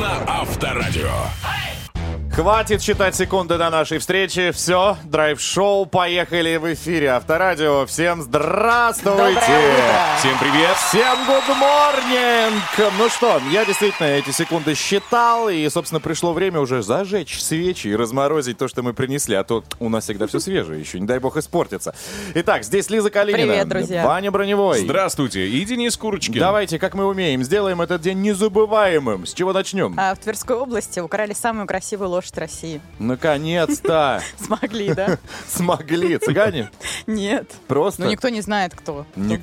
на Авторадио. Хватит считать секунды до нашей встречи. Все, драйв-шоу, поехали в эфире Авторадио. Всем здравствуйте! Всем привет! Всем good morning! Ну что, я действительно эти секунды считал, и, собственно, пришло время уже зажечь свечи и разморозить то, что мы принесли, а то у нас всегда все свежее еще, не дай бог испортится. Итак, здесь Лиза Калинина. Привет, друзья. Ваня Броневой. Здравствуйте, и Денис Курочкин. Давайте, как мы умеем, сделаем этот день незабываемым. С чего начнем? А в Тверской области украли самую красивую лошадь России. Наконец-то! Смогли, да? Смогли. Цыгане? Нет. Просто? Ну, никто не знает, кто. Ни-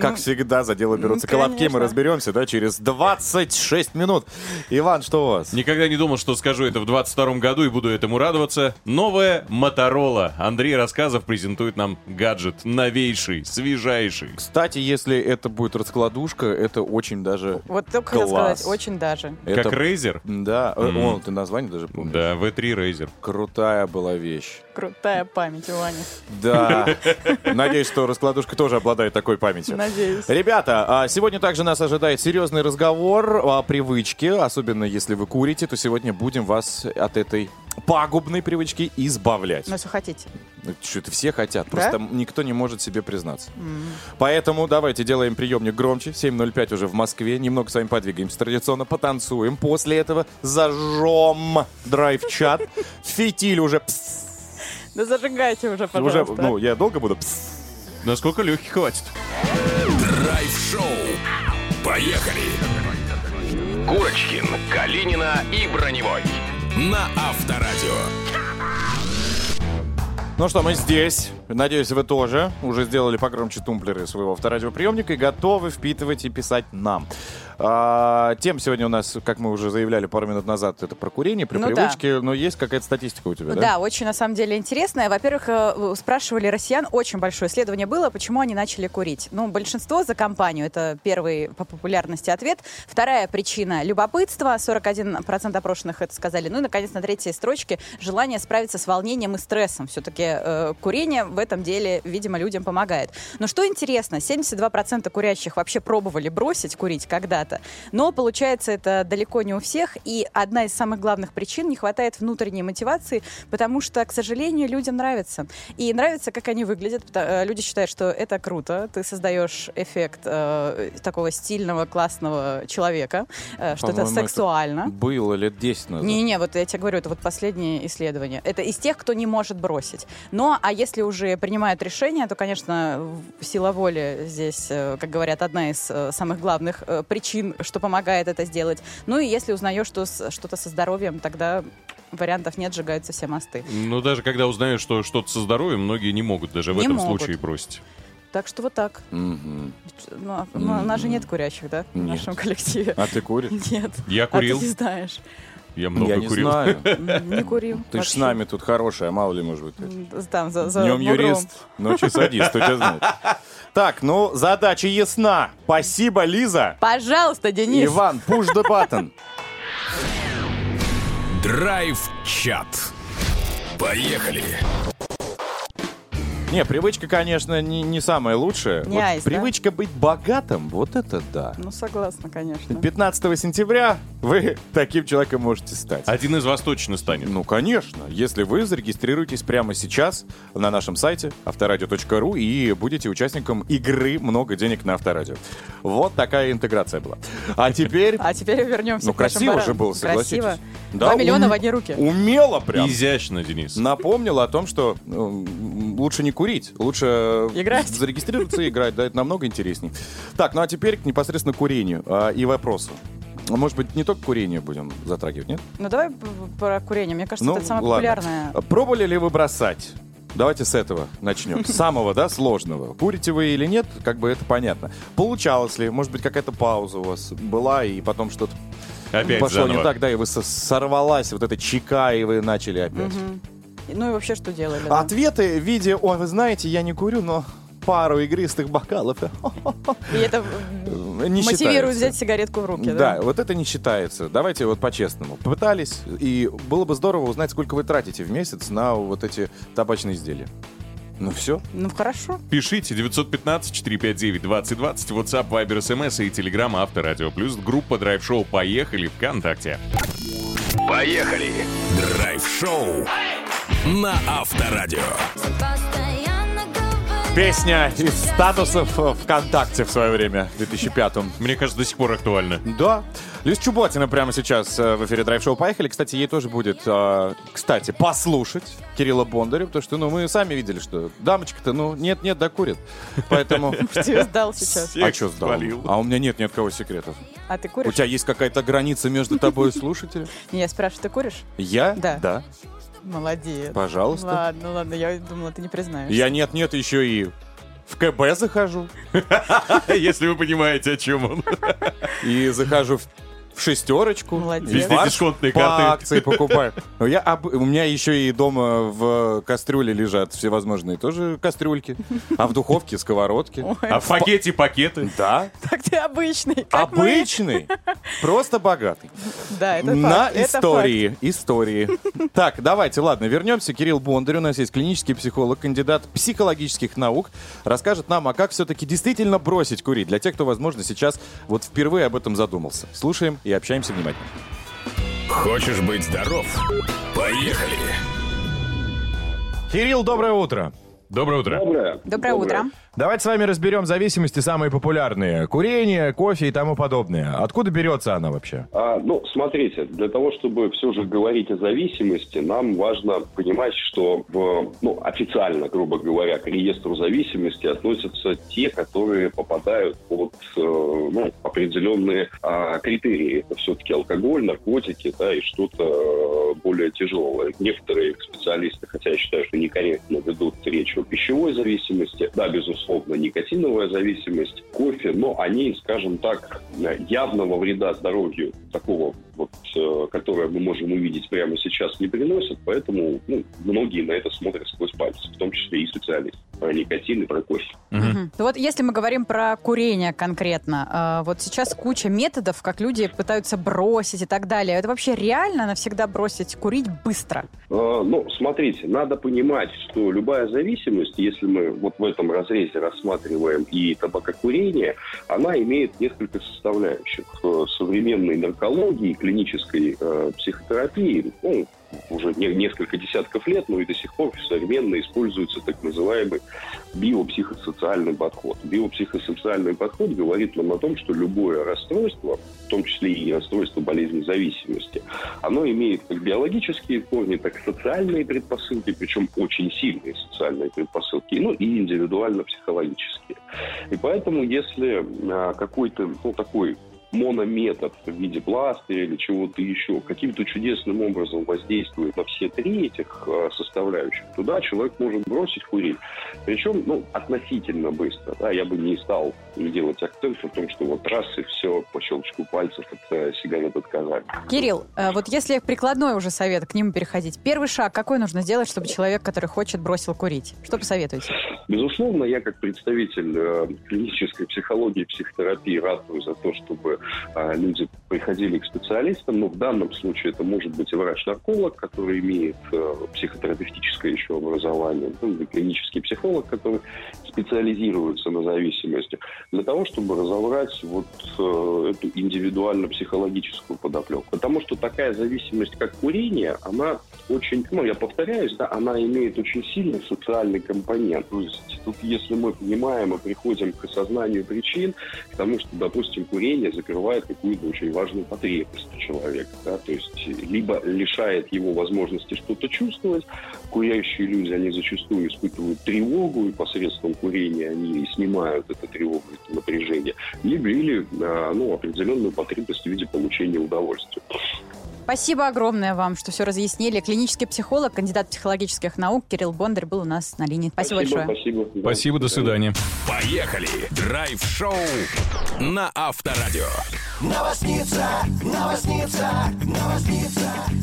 Как Ну, всегда, за дело берутся ну, колобки. Мы разберемся, да, через 26 минут. Иван, что у вас? Никогда не думал, что скажу это в 22 году и буду этому радоваться. Новая Моторола. Андрей Рассказов презентует нам гаджет новейший, свежайший. Кстати, если это будет раскладушка, это очень даже... Вот только хотел Класс. сказать, очень даже. это- Как Razer? Да, э, о, ты название даже помнишь? Да, V3 Razer. Крутая была вещь. Крутая память у Вани. Да. Надеюсь, что раскладушка тоже обладает такой памятью. Надеюсь. Ребята, а, сегодня также нас ожидает серьезный разговор о привычке. Особенно если вы курите, то сегодня будем вас от этой пагубной привычки избавлять. Ну, если хотите. Что-то все хотят, Да? просто никто не может себе признаться. Поэтому давайте делаем приемник громче. 7.05 уже в Москве. Немного с вами подвигаемся традиционно, потанцуем. После этого зажжем драйв-чат. Фитиль уже... пс- Да зажигайте уже, уже пожалуйста. ну, я долго буду... пс- Насколько легкий хватит? Драйв-шоу. Поехали. Курочкин, Калинина и Броневой. На Авторадио. Ну что, мы здесь. Надеюсь, вы тоже уже сделали погромче тумблеры своего авторадиоприемника и готовы впитывать и писать нам. А, тем сегодня у нас, как мы уже заявляли пару минут назад, это про курение, при Ну да. привычке. Но есть какая-то статистика у тебя, да? Да, очень на самом деле интересная. Во-первых, э, спрашивали россиян, очень большое исследование было, почему они начали курить. Ну, большинство за компанию, это первый по популярности ответ. Вторая причина – любопытство, 41% опрошенных это сказали. Ну и, наконец, на третьей строчке – желание справиться с волнением и стрессом. Все-таки э, курение в этом деле, видимо, людям помогает. Но что интересно, 72% курящих вообще пробовали бросить курить когда-то, но получается это далеко не у всех, и одна из самых главных причин не хватает внутренней мотивации, потому что, к сожалению, людям нравится. И нравится, как они выглядят. э, Люди считают, что это круто, ты создаешь эффект э, такого стильного, классного человека, э, что это По-моему, это сексуально. Было лет 10 назад. Не-не, вот я тебе говорю, это вот последнее исследование. Это из тех, кто не может бросить. Но, а если уже принимают решение, то, конечно, в- сила воли здесь, э, как говорят, одна из э, самых главных э, причин, что помогает это сделать. Ну и если узнаешь, что что-то со здоровьем, тогда вариантов нет, сжигаются все мосты. Ну, даже когда узнаешь, что что-то со здоровьем, многие не могут даже в Не этом могут. случае бросить. Так что вот так. Мгм. Ну, а- ну, у нас же нет курящих, да, в Нет. нашем коллективе? А ты куришь? Нет. Я А курил, ты не знаешь. Я много Я не курил. знаю. Не курил. Ты ж вообще. с нами тут хорошая, мало ли, может быть. Там, за, за Днем бугром. юрист, ночью садист, кто тебя знает. Так, ну, задача ясна. Спасибо, Лиза. Пожалуйста, Денис. Иван, push the button. Драйв-чат. Поехали. Не, привычка, конечно, не, не самая лучшая. Не Вот айс, да? привычка быть богатым, вот это да. Ну, согласна, конечно. 15 сентября вы таким человеком можете стать. Один из вас точно станет. Ну, конечно, если вы зарегистрируетесь прямо сейчас на нашем сайте авторадио.ру и будете участником игры «Много денег на авторадио». Вот такая интеграция была. А теперь... А теперь вернемся Ну, красиво же было, согласитесь. Красиво. Да, Два миллиона в одни руки. Умело прям. Изящно, Денис. Напомнил о том, что лучше не курить, лучше Играть. зарегистрироваться и играть, да, это намного интереснее. Так, ну а теперь к непосредственно курению а, и вопросу. А Может быть, не только курение будем затрагивать, нет? Ну, давай про курение. Мне кажется, Ну, это самое ладно. популярное. Пробовали ли вы бросать? Давайте с этого начнем. С самого, да, сложного. Курите вы или нет, как бы это понятно. Получалось ли? Может быть, какая-то пауза у вас была, и потом что-то Опять пошло заново. не так, да, и вы со- сорвалась вот эта чека, и вы начали опять. Мгм. Ну и вообще, что делали? да? Ответы в виде, ой, вы знаете, я не курю, но пару игристых бокалов. И это Не мотивирует считается. взять сигаретку в руки, Да, да? вот это не считается. Давайте вот по-честному. Попытались, и было бы здорово узнать, сколько вы тратите в месяц на вот эти табачные изделия. Ну все. Ну, хорошо. Пишите 915-459-2020, WhatsApp, Viber, SMS и Telegram Авторадио. Плюс группа Драйв Шоу «Поехали» ВКонтакте. Поехали! Драйв-шоу на Авторадио. Песня из статусов ВКонтакте в свое время, в 2005 Мне кажется, до сих пор актуально. Да. Люсь Чуботина прямо сейчас э, в эфире Драйв Шоу поехали. Кстати, ей тоже будет, э, кстати, послушать Кирилла Бондаря, потому что, ну, мы сами видели, что дамочка-то, ну, нет-нет, да курит. Поэтому... Ты сдал сейчас. А что сдал? А у меня нет ни от кого секретов. А ты У куришь? тебя есть какая-то граница между тобой и слушателем? Не, Я спрашиваю, ты куришь? Я? Да. Да. Молодец. Пожалуйста. Ладно, ладно, я думала, ты не признаешь. Я нет-нет еще и в КБ захожу. Если вы понимаете, о чем он. И захожу в, в шестерочку. Молодец. Везде дисконтные по коты. акции покупаю. Ну, Я, об- у меня еще и дома в кастрюле лежат всевозможные тоже кастрюльки. А в духовке сковородки. Ой, А в пакете пакеты. Да. так ты обычный. как мы. Обычный. Просто богатый. Да, это На факт, это истории. Истории. Так, давайте, ладно, вернемся. Кирилл Бондарь у нас есть клинический психолог, кандидат психологических наук. Расскажет нам, а как все-таки действительно бросить курить. Для тех, кто, возможно, сейчас вот впервые об этом задумался. Слушаем и общаемся внимательно. Хочешь быть здоров? Поехали! Кирилл, доброе утро. Доброе утро. Доброе. Доброе утро. Давайте с вами разберем зависимости самые популярные. Курение, кофе и тому подобное. Откуда берется она вообще? А, ну, смотрите, для того, чтобы все же говорить о зависимости, нам важно понимать, что в, ну, официально, грубо говоря, к реестру зависимости относятся те, которые попадают под э, ну, определенные а, критерии. Это все-таки алкоголь, наркотики, да, и что-то э, более тяжелое. Некоторые специалисты, хотя я считаю, что некорректно ведут речь о пищевой зависимости, да, безусловно, никотиновая зависимость, кофе, но они, скажем так, явного вреда здоровью такого вот, э, которое мы можем увидеть прямо сейчас, не приносят, поэтому ну, многие на это смотрят сквозь пальцы, в том числе и специалисты про никотин и про кофе. Мгм. Ну Вот если мы говорим про курение конкретно, а, вот сейчас куча методов, как люди пытаются бросить и так далее. Это вообще реально навсегда бросить курить быстро? Э, Ну, смотрите, надо понимать, что любая зависимость, если мы вот в этом разрезе рассматриваем и табакокурение, она имеет несколько составляющих. В современной наркологии, клинической э, психотерапии, ну, уже не- несколько десятков лет, но и до сих пор современно используется так называемый биопсихосоциальный подход. Биопсихосоциальный подход говорит нам о том, что любое расстройство, в том числе и расстройство болезни зависимости, оно имеет как биологические корни, так и социальные предпосылки, причем очень сильные социальные предпосылки, ну и индивидуально-психологические. И поэтому, если а, какой-то, ну, такой монометод в виде пластыря или чего-то еще каким-то чудесным образом воздействует на все три этих э, составляющих, туда человек может бросить курить. Причем, ну, относительно быстро. Да, я бы не стал делать акцент на том, что вот раз и все, по щелчку пальцев от сигарет отказались. Кирилл, э, вот если прикладной уже совет, к нему переходить, первый шаг какой нужно сделать, чтобы человек, который хочет, бросил курить? Что посоветуете? Безусловно, я как представитель э, клинической психологии и психотерапии ратую за то, чтобы люди приходили к специалистам, но в данном случае это может быть врач-нарколог, который имеет э, психотерапевтическое еще образование, ну, клинический психолог, который специализируется на зависимости, для того, чтобы разобрать вот э, эту индивидуально-психологическую подоплеку. Потому что такая зависимость, как курение, она очень, ну, я повторяюсь, да, она имеет очень сильный социальный компонент. То есть тут, если мы понимаем и приходим к осознанию причин, к тому, что, допустим, курение закрывает какую-то очень важную потребность у человека, да, то есть либо лишает его возможности что-то чувствовать, курящие люди, они зачастую испытывают тревогу, и посредством курения они снимают эту тревогу, это напряжение, либо или, а, ну, определенную потребность в виде получения удовольствия. Спасибо огромное вам, что все разъяснили. Клинический психолог, кандидат психологических наук Кирилл Бондарь был у нас на линии. Спасибо, большое. Спасибо. Да, Спасибо, до свидания. Поехали! Драйв-шоу на Авторадио.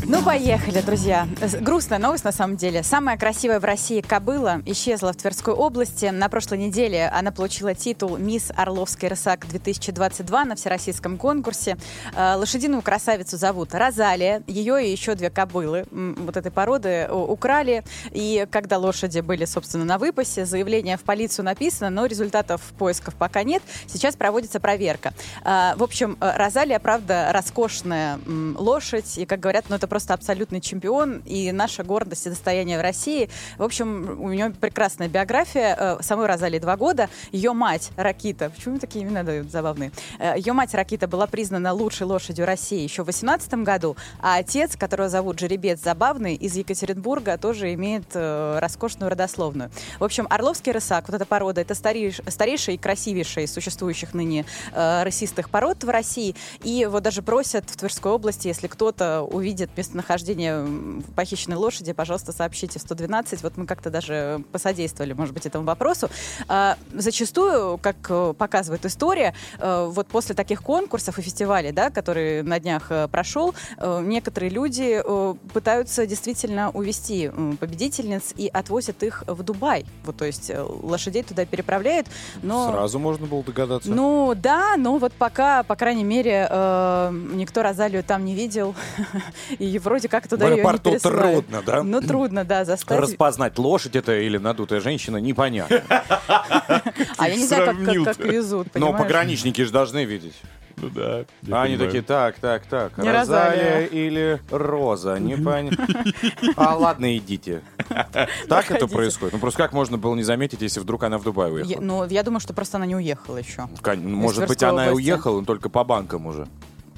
Ну, поехали, друзья. Грустная новость, на самом деле. Самая красивая в России кобыла исчезла в Тверской области. На прошлой неделе она получила титул «Мисс Орловский рысак-2022» на всероссийском конкурсе. Э, Лошадиную красавицу зовут Розалия. Розалия, ее и еще две кобылы вот этой породы украли. И когда лошади были, собственно, на выпасе, заявление в полицию написано, но результатов поисков пока нет. Сейчас проводится проверка. А, В общем, э, Розалия, правда, роскошная лошадь. И, как говорят, ну это просто абсолютный чемпион. И наша гордость и достояние в России. В общем, у нее прекрасная биография. Э, Самой Розалии два года. Ее мать Ракита, почему такие имена дают забавные? Э, Ее мать Ракита была признана лучшей лошадью России еще в 2018 году, а отец, которого зовут Жеребец Забавный, из Екатеринбурга, тоже имеет э, роскошную родословную. В общем, Орловский рысак, вот эта порода, это старейш- старейшая и красивейшая из существующих ныне э, рысистых пород в России. И вот даже просят в Тверской области, если кто-то увидит местонахождение похищенной лошади, пожалуйста, сообщите в 112. Вот мы как-то даже посодействовали, может быть, этому вопросу. А, Зачастую, как э, показывает история, э, вот после таких конкурсов и фестивалей, да, который на днях э, прошел, э, некоторые люди э, пытаются действительно увести победительниц и отвозят их в Дубай. Вот, то есть э, лошадей туда переправляют, но... Сразу можно было догадаться. Ну да, но вот пока, по крайней мере, э, никто Розалию там не видел. И вроде как туда В ее не аэропорту пересылают. трудно, да? Ну трудно, да, заставить. Распознать, лошадь это или надутая женщина, непонятно. А я не знаю, как- везут, Но пограничники же должны видеть. Ну да. А они такие, так, так, так, Не Розалия Розалия. или Роза, не понятно. А ладно, идите. Так это происходит? Ну просто как можно было не заметить, если вдруг она в Дубай Я- уехала? ну, я думаю, что просто она не уехала еще. Кон- Может быть, Тверской она и области. уехала, но только по банкам уже.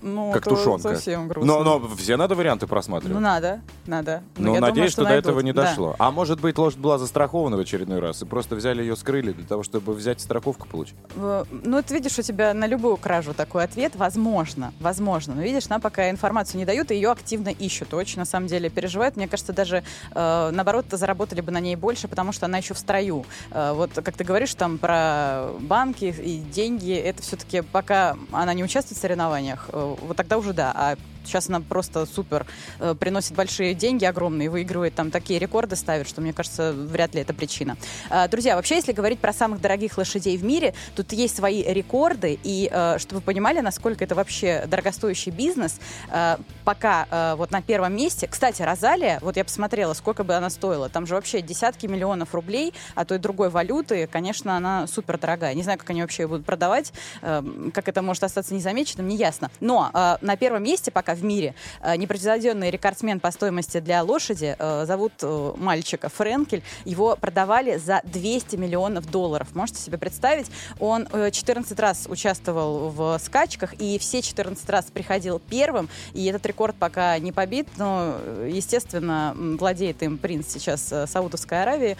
Ну, Как это тушенка. совсем грустно. Но, но все надо варианты Ну, просматривать. надо, надо. Но я думаю, надеюсь, что что, до этого не Да. дошло. А может быть, лошадь была застрахована в очередной раз, и просто взяли ее, скрыли для того, чтобы взять страховку получить. В- Ну, это видишь, у тебя на любую кражу такой ответ. Возможно, возможно. Но видишь, нам пока информацию не дают, и ее активно ищут. Очень, на самом деле, переживают. Мне кажется, даже, э, наоборот, заработали бы на ней больше, потому что она еще в строю. Э, вот, как ты говоришь, там про банки и деньги, это все-таки пока она не участвует в соревнованиях, э, вот тогда уже да. А Сейчас она просто супер э, приносит большие деньги огромные, выигрывает там такие рекорды ставит, что мне кажется, вряд ли это причина. А, друзья, вообще, если говорить про самых дорогих лошадей в мире, тут есть свои рекорды, и э, чтобы вы понимали, насколько это вообще дорогостоящий бизнес, э, пока э, вот на первом месте, кстати, Розалия, вот я посмотрела, сколько бы она стоила, там же вообще десятки миллионов рублей, а то и другой валюты, конечно, она супер дорогая. Не знаю, как они вообще ее будут продавать, э, как это может остаться незамеченным, не ясно. Но э, на первом месте пока в мире э, непревзойденный рекордсмен по стоимости для лошади э, зовут э, мальчика Френкель. Его продавали за 200 миллионов долларов. Можете себе представить? Он э, 14 раз участвовал в скачках и все 14 раз приходил первым. И этот рекорд пока не побит, но, естественно, владеет им принц сейчас Саудовской Аравии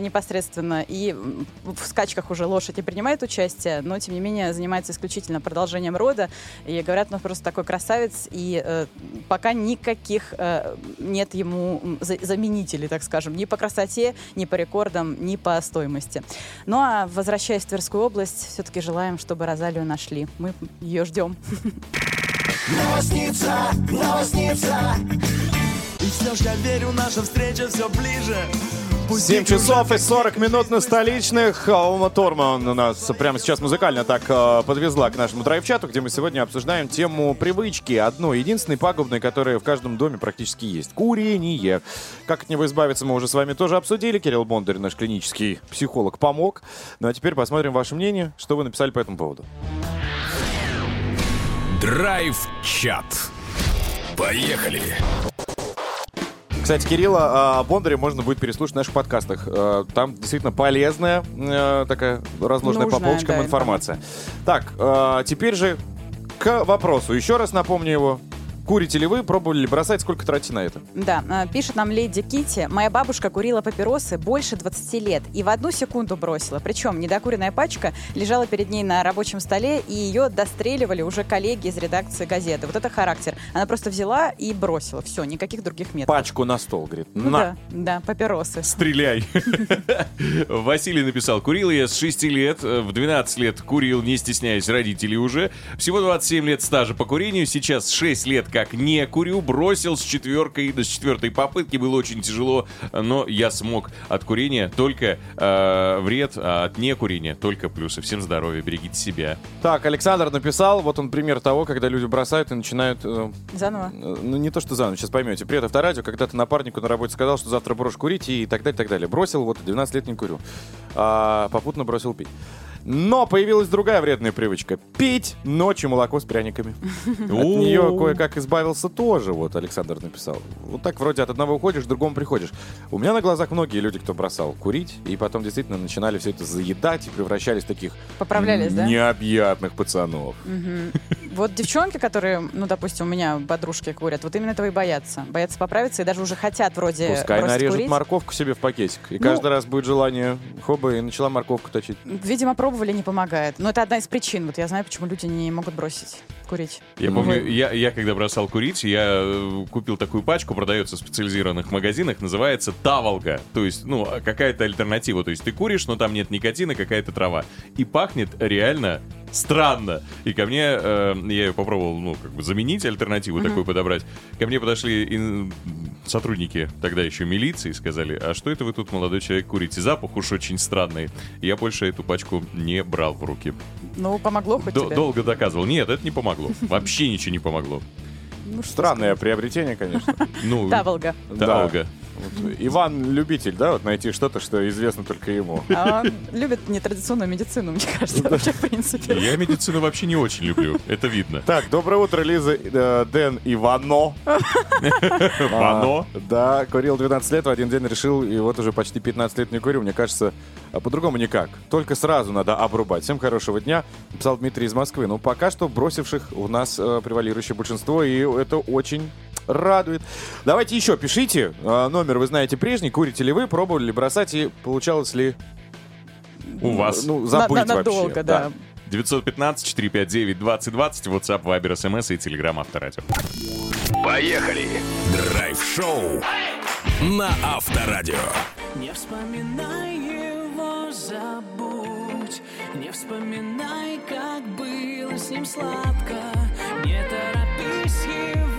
непосредственно. И в скачках уже лошадь не принимает участие, но, тем не менее, занимается исключительно продолжением рода. И говорят, он просто такой красавец, и э, пока никаких э, нет ему заменителей, так скажем, ни по красоте, ни по рекордам, ни по стоимости. Ну а возвращаясь в Тверскую область, все-таки желаем, чтобы Розалию нашли. Мы ее ждем. Новосница, новосница И все ж я верю, наша встреча все ближе 7 эти часов и 40 минут на столичных. А Ума Торман у нас прямо сейчас музыкально так э, подвезла к нашему драйв-чату, где мы сегодня обсуждаем тему привычки, одной единственной пагубной, которая в каждом доме практически есть. Курение. Как от него избавиться, мы уже с вами тоже обсудили. Кирилл Бондарь, наш клинический психолог, помог. Ну а теперь посмотрим ваше мнение, что вы написали по этому поводу. Драйв-чат. Поехали. Кстати, Кирилла а, Бондаря можно будет переслушать в наших подкастах. Э, Там действительно полезная э, такая разложенная по Нужная, полочкам да, информация. Так, э, теперь же к вопросу. Еще раз напомню его. Курите ли вы, пробовали ли бросать, сколько тратите на это? Да, э, пишет нам леди Кити. Моя бабушка курила папиросы больше 20 лет и в одну секунду бросила. Причем недокуренная пачка лежала перед ней на рабочем столе, и ее достреливали уже коллеги из редакции газеты. Вот это характер. Она просто взяла и бросила. Все, никаких других методов. Пачку на стол, говорит. Ну на. да, да, папиросы. Стреляй. Василий написал, курил я с 6 лет, э, в 12 лет курил, не стесняясь родителей уже. Всего 27 лет стажа по курению, сейчас 6 лет как не курю, бросил с четверкой, с четвертой попытки, было очень тяжело, но я смог от курения только э, вред, а от некурения только плюсы. Всем здоровья, берегите себя. Так, Александр написал, вот он пример того, когда люди бросают и начинают... э, Заново. э, ну, не то, что заново, сейчас поймете. Привет, авторадио, когда-то напарнику на работе сказал, что завтра брошу курить и так далее, так далее. Бросил, вот, 12 лет не курю. А, попутно бросил пить. Но появилась другая вредная привычка. Пить ночью молоко с пряниками. От нее кое-как избавился тоже, вот Александр написал. Вот так вроде от одного уходишь, к другому приходишь. У меня на глазах многие люди, кто бросал курить, и потом действительно начинали все это заедать и превращались в таких Поправлялись, да? необъятных пацанов. Вот девчонки, которые, ну, допустим, у меня подружки курят, вот именно этого и боятся. Боятся поправиться и даже уже хотят вроде Пускай нарежет морковку себе в пакетик. И Ну- каждый раз будет желание, хоба, и начала морковку точить. Видимо, пробовали, не помогает. Но это одна из причин. Вот я знаю, почему люди не могут бросить курить. Я помню, я, я когда бросал курить, я э, купил такую пачку, продается в специализированных магазинах, называется таволга. То есть, ну, а какая-то альтернатива. То есть ты куришь, но там нет никотина, какая-то трава. И пахнет реально странно. И ко мне, э, я ее попробовал, ну, как бы заменить альтернативу такую подобрать. Ко мне подошли ин- сотрудники тогда еще милиции и сказали, а что это вы тут, молодой человек, курите? Запах уж очень странный. Я больше эту пачку не брал в руки. Ну, помогло хоть Д- тебе? долго доказывал. Нет, это не помогло. Вообще ничего не помогло. Ну, Странное приобретение, конечно. Ну. Таволга. Таволга. Вот Иван любитель, да, вот найти что-то, что известно только ему. А он любит нетрадиционную медицину, мне кажется, вообще, в принципе. Я медицину вообще не очень люблю. Это видно. Так, доброе утро, Лиза, э, Дэн Ивано. Вано. А, Да, курил 12 лет, в один день решил, и вот уже почти 15 лет не курю. Мне кажется, а по-другому никак. Только сразу надо обрубать. Всем хорошего дня. Писал Дмитрий из Москвы. Ну, пока что бросивших у нас э, превалирующее большинство, и это очень радует. Давайте еще пишите. Э, номер вы знаете прежний. Курите ли вы, пробовали ли бросать, и получалось ли... У вас. Ну, забыть На- на- вообще. Надолго, да. 915-459-2020, WhatsApp, Viber, SMS и Telegram Авторадио. Поехали! Драйв-шоу на Авторадио. Не вспоминай его, забудь Не вспоминай, как было с ним сладко Не торопись его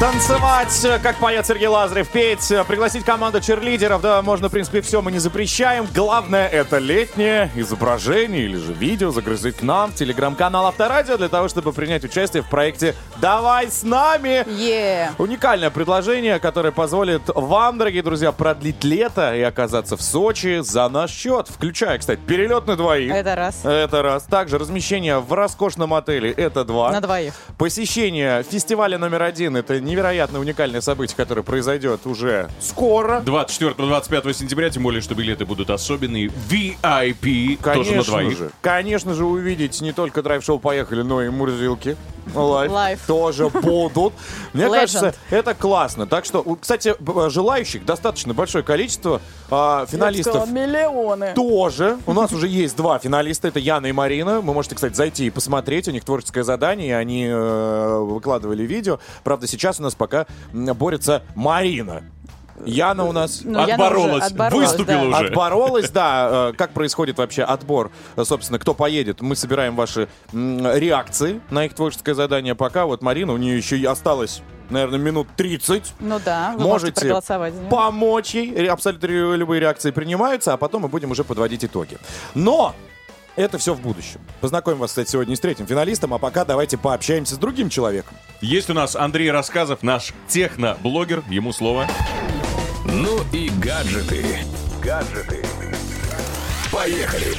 Танцевать, э, как поет Сергей Лазарев, петь, э, пригласить команду черлидеров, да, можно, в принципе, все, мы не запрещаем. Главное, это летнее изображение или же видео загрузить к нам в телеграм-канал Авторадио для того, чтобы принять участие в проекте «Давай с нами». Е. Уникальное предложение, которое позволит вам, дорогие друзья, продлить лето и оказаться в Сочи за наш счет, включая, кстати, перелет на двоих. Это раз. Это раз. Также размещение в роскошном отеле. Это два. На двоих. Посещение фестиваля номер один. Это невероятно уникальное событие, которое произойдет уже скоро. 24-25 сентября, тем более, что билеты будут особенные. VIP, тоже на Конечно двоих. же. Конечно же, увидеть не только драйв-шоу «Поехали», но и Мурзилки. Live Live. тоже будут. Мне Legend. кажется, это классно. Так что, кстати, б- желающих достаточно большое количество. А, финалистов миллионы. тоже. У нас уже есть два финалиста. Это Яна и Марина. Вы можете, кстати, зайти и посмотреть. У них творческое задание. и Они э, выкладывали видео. Правда, сейчас у нас пока борется Марина. Яна у нас Ну, Яна уже Отборолась, отборолась, выступила да. уже. Отборолась, да. Э, Как происходит вообще отбор? Собственно, кто поедет? Мы собираем ваши реакции на их творческое задание. Пока вот Марина, у нее еще и осталось, наверное, минут 30. Ну да, вы можете Можете проголосовать. помочь ей. Абсолютно любые реакции принимаются, а потом мы будем уже подводить итоги. Но это все в будущем. Познакомим вас, кстати, сегодня с третьим финалистом, а пока давайте пообщаемся с другим человеком. Есть у нас Андрей Рассказов, наш техно-блогер. Ему слово. Ну и гаджеты. Гаджеты. Поехали!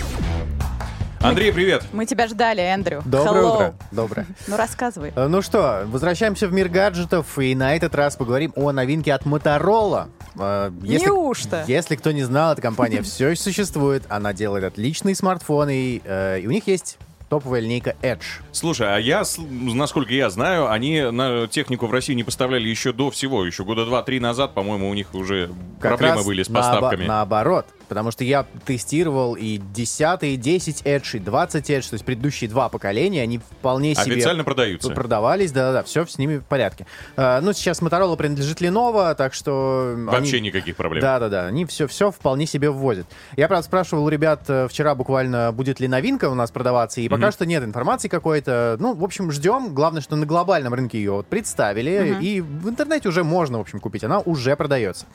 Андрей, привет. Мы тебя ждали, Эндрю. Доброе Hello. утро. Доброе. Ну, рассказывай. Э, Ну что, возвращаемся в мир гаджетов, и на этот раз поговорим о новинке от Motorola. Э, Если, Неужто? если кто не знал, эта компания все еще существует, она делает отличные смартфоны, э, и у них есть топовая линейка Edge. Слушай, а я, насколько я знаю, они на технику в России не поставляли еще до всего. Еще года два-три назад, по-моему, у них уже Как проблемы были с поставками. наоборот. Потому что я тестировал и 10, и 10 Edge, и 20 Edge, то есть предыдущие два поколения, они вполне себе... Официально продаются. Продавались, да-да-да, все с ними в порядке. А, ну, сейчас Motorola принадлежит Lenovo, так что... Вообще они- никаких проблем. Да-да-да, они все, все вполне себе ввозят. Я, правда, спрашивал у ребят э, вчера буквально, будет ли новинка у нас продаваться, и пока что нет информации какой-то. Ну, в общем, ждем. Главное, что на глобальном рынке ее вот представили, и в интернете уже можно, в общем, купить. Она уже продается.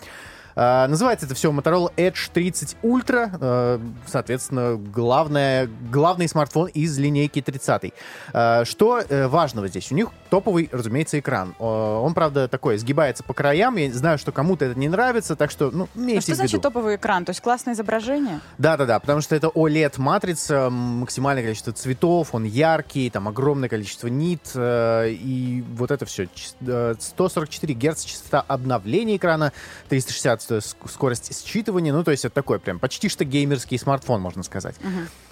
А, называется это все Motorola Edge 30 Ultra. э, соответственно, главное, главный смартфон из линейки 30. А, что э, важного здесь? У них топовый, разумеется, экран. Он, правда, такой, сгибается по краям. Я знаю, что кому-то это не нравится, так что, ну, Ну, имейте что в виду. значит топовый экран? То есть классное изображение? Да-да-да, потому что это OLED-матрица, максимальное количество цветов, он яркий, там огромное количество нит, э, и вот это все. 144 Гц частота обновления экрана, 360 ск- скорость считывания, ну, то есть это такой прям почти что геймерский смартфон, можно сказать.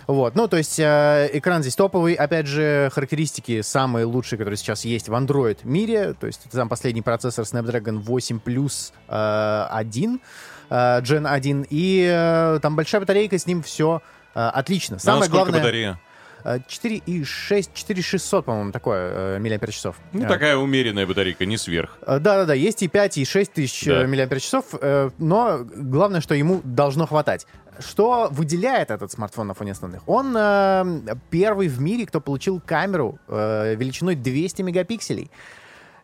Вот, ну, то есть э, экран здесь топовый, опять же, характеристики самые лучшие, которые сейчас есть в Android мире, то есть это там последний процессор Snapdragon 8 Plus э, 1, э, Gen 1, и э, там большая батарейка, с ним все отлично. А Самое сколько главное... батарея? Э, 4,6, 4,600, по-моему, такое э, миллиампер-часов. Ну, Э, такая умеренная батарейка, не сверх. Э, Да-да-да, есть и 5, и 6 тысяч Да. э, миллиампер-часов, э, но главное, что ему должно хватать. Что выделяет этот смартфон на фоне остальных? Он э, первый в мире, кто получил камеру э, величиной 200 мегапикселей.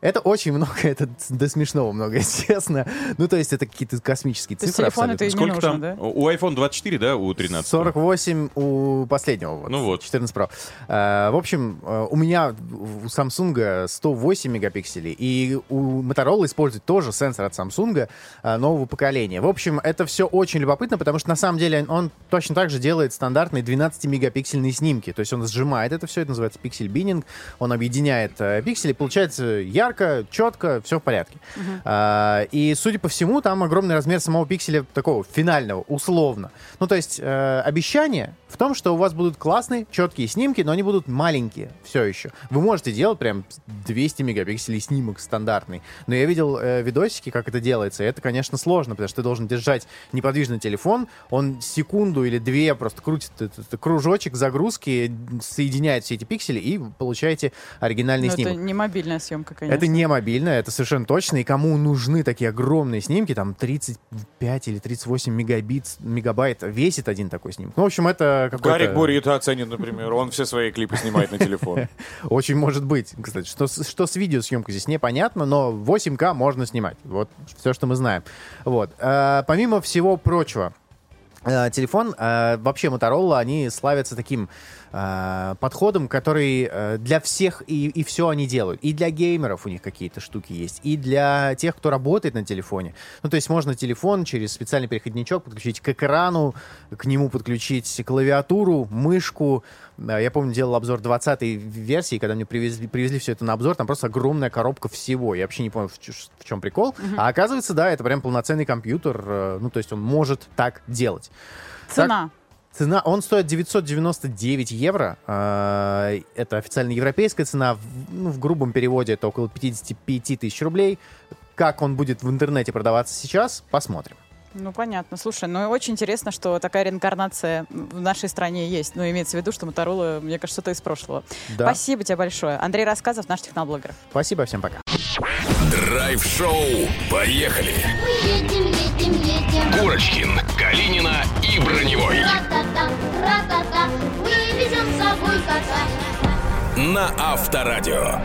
Это очень много, это до смешного много, честно. Ну, то есть это какие-то космические То цифры телефон это абсолютно. и не Сколько нужно, там? да? У iPhone 24, да, у 13? 48 у последнего. Вот, Ну вот. 14 Pro. Э, в общем, э, у меня у Samsung 108 мегапикселей, и у Motorola использует тоже сенсор от Samsung э, нового поколения. В общем, это все очень любопытно, потому что на самом деле он точно так же делает стандартные 12-мегапиксельные снимки. То есть он сжимает это все, это называется пиксель биннинг. Он объединяет пиксели, получается ярко, четко, все в порядке. А, и, судя по всему, там огромный размер самого пикселя такого финального, условно. Ну, то есть э, обещание в том, что у вас будут классные, четкие снимки, но они будут маленькие все еще. Вы можете делать прям 200 мегапикселей снимок стандартный. Но я видел э, видосики, как это делается, и это, конечно, сложно, потому что ты должен держать неподвижный телефон, он секунду или две просто крутит этот, кружочек загрузки, соединяет все эти пиксели, и получаете оригинальный Ну, снимок. это не мобильная съемка, конечно. Это не мобильно, это совершенно точно. И кому нужны такие огромные снимки, там 35 или 38 мегабит, мегабайт весит один такой снимок. Ну, в общем, это какой-то... Гарик Бори это оценит, например. Он все свои клипы снимает на телефон. Очень может быть. Кстати, что, с- что с видеосъемкой здесь непонятно, но 8К можно снимать. Вот все, что мы знаем. Вот. Э, помимо всего прочего, э, телефон, э, вообще Motorola, они славятся таким э, подходом, который э, для всех и, и все они делают. И для геймеров у них какие-то штуки есть, и для тех, кто работает на телефоне. Ну, то есть можно телефон через специальный переходничок подключить к экрану, к нему подключить клавиатуру, мышку. Э, Я помню, делал обзор 20-й версии, когда мне привезли, привезли все это на обзор, там просто огромная коробка всего. Я вообще не понял, в, в чем прикол. А оказывается, да, это прям полноценный компьютер, э, ну, то есть он может так делать. Цена. Цена, он стоит 999 евро. Э, Это официально европейская цена. В, ну, в грубом переводе это около 55 тысяч рублей. Как он будет в интернете продаваться сейчас, посмотрим. Ну, понятно. Слушай, ну, очень интересно, что такая реинкарнация в нашей стране есть. Ну, имеется в виду, что Моторола, мне кажется, что-то из прошлого. Да. Спасибо тебе большое. Андрей Рассказов, наш техноблогер. Спасибо, всем пока. Драйв-шоу. Поехали. Мы едем. Курочкин, Калинина и Броневой. Ра-та-та, ра-та-та. Мы везем с собой кота. На Авторадио.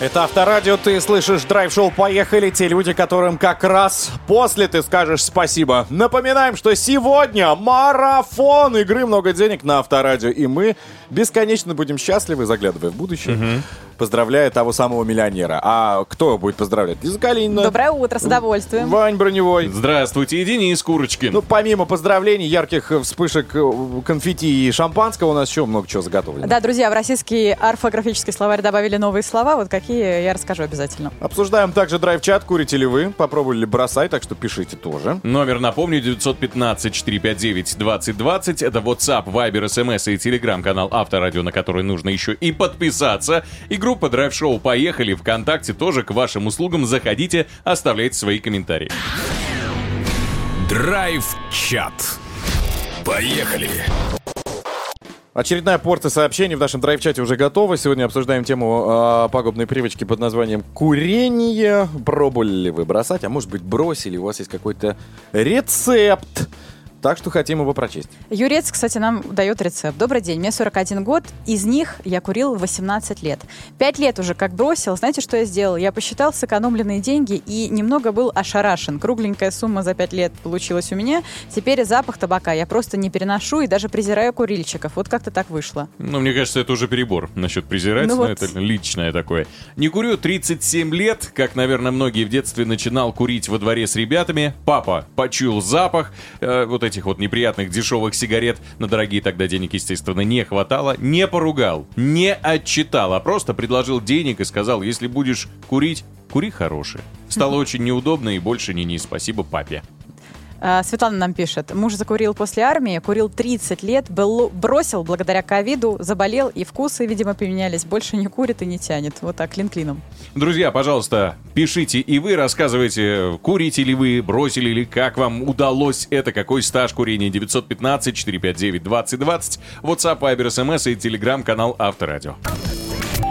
Это Авторадио, ты слышишь драйв-шоу «Поехали», те люди, которым как раз после ты скажешь спасибо. Напоминаем, что сегодня марафон игры «Много денег» на Авторадио, и мы бесконечно будем счастливы, заглядывая в будущее, поздравляя того самого миллионера. А кто будет поздравлять? Лиза Калинина, Доброе утро, с удовольствием. Вань Броневой. Здравствуйте, и Денис Курочкин. Ну, помимо поздравлений, ярких э, вспышек э, конфетти и шампанского, у нас еще много чего заготовлено. Да, друзья, в российский орфографический словарь добавили новые слова. Вот какие, я расскажу обязательно. Обсуждаем также драйв-чат, курите ли вы, попробовали ли бросать, так что пишите тоже. Номер, напомню, 915-459-2020. Это WhatsApp, Viber, SMS и Telegram-канал Авторадио, на который нужно еще и подписаться. И группа Drive Show «Поехали» ВКонтакте тоже к вашим услугам. Заходите, оставляйте свои комментарии. Драйв-чат. Поехали! Очередная порция сообщений в нашем драйв-чате уже готова. Сегодня обсуждаем тему э, пагубной привычки под названием курение. Пробовали ли вы бросать, а может быть бросили, у вас есть какой-то рецепт. Так что хотим его прочесть. Юрец, кстати, нам дает рецепт. Добрый день, мне 41 год, из них я курил 18 лет. Пять лет уже как бросил, знаете, что я сделал? Я посчитал сэкономленные деньги и немного был ошарашен. Кругленькая сумма за пять лет получилась у меня. Теперь запах табака я просто не переношу и даже презираю курильщиков. Вот как-то так вышло. Ну, мне кажется, это уже перебор насчет презирать, Ну но вот. это личное такое. Не курю 37 лет, как, наверное, многие в детстве начинал курить во дворе с ребятами. Папа почуял запах э, вот этих вот неприятных дешевых сигарет. На дорогие тогда денег, естественно, не хватало. Не поругал, не отчитал, а просто предложил денег и сказал, если будешь курить, кури хорошие. Стало очень неудобно и больше не-не, спасибо папе. А, Светлана нам пишет. Муж закурил после армии, курил 30 лет, был, бросил благодаря ковиду, заболел, и вкусы, видимо, поменялись. Больше не курит и не тянет. Вот так, клин клином. Друзья, пожалуйста, пишите и вы, рассказывайте, курите ли вы, бросили ли, как вам удалось это, какой стаж курения 915-459-2020, WhatsApp, Viber, SMS и телеграм-канал Авторадио.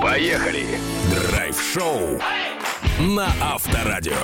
Поехали! Драйв-шоу на Авторадио.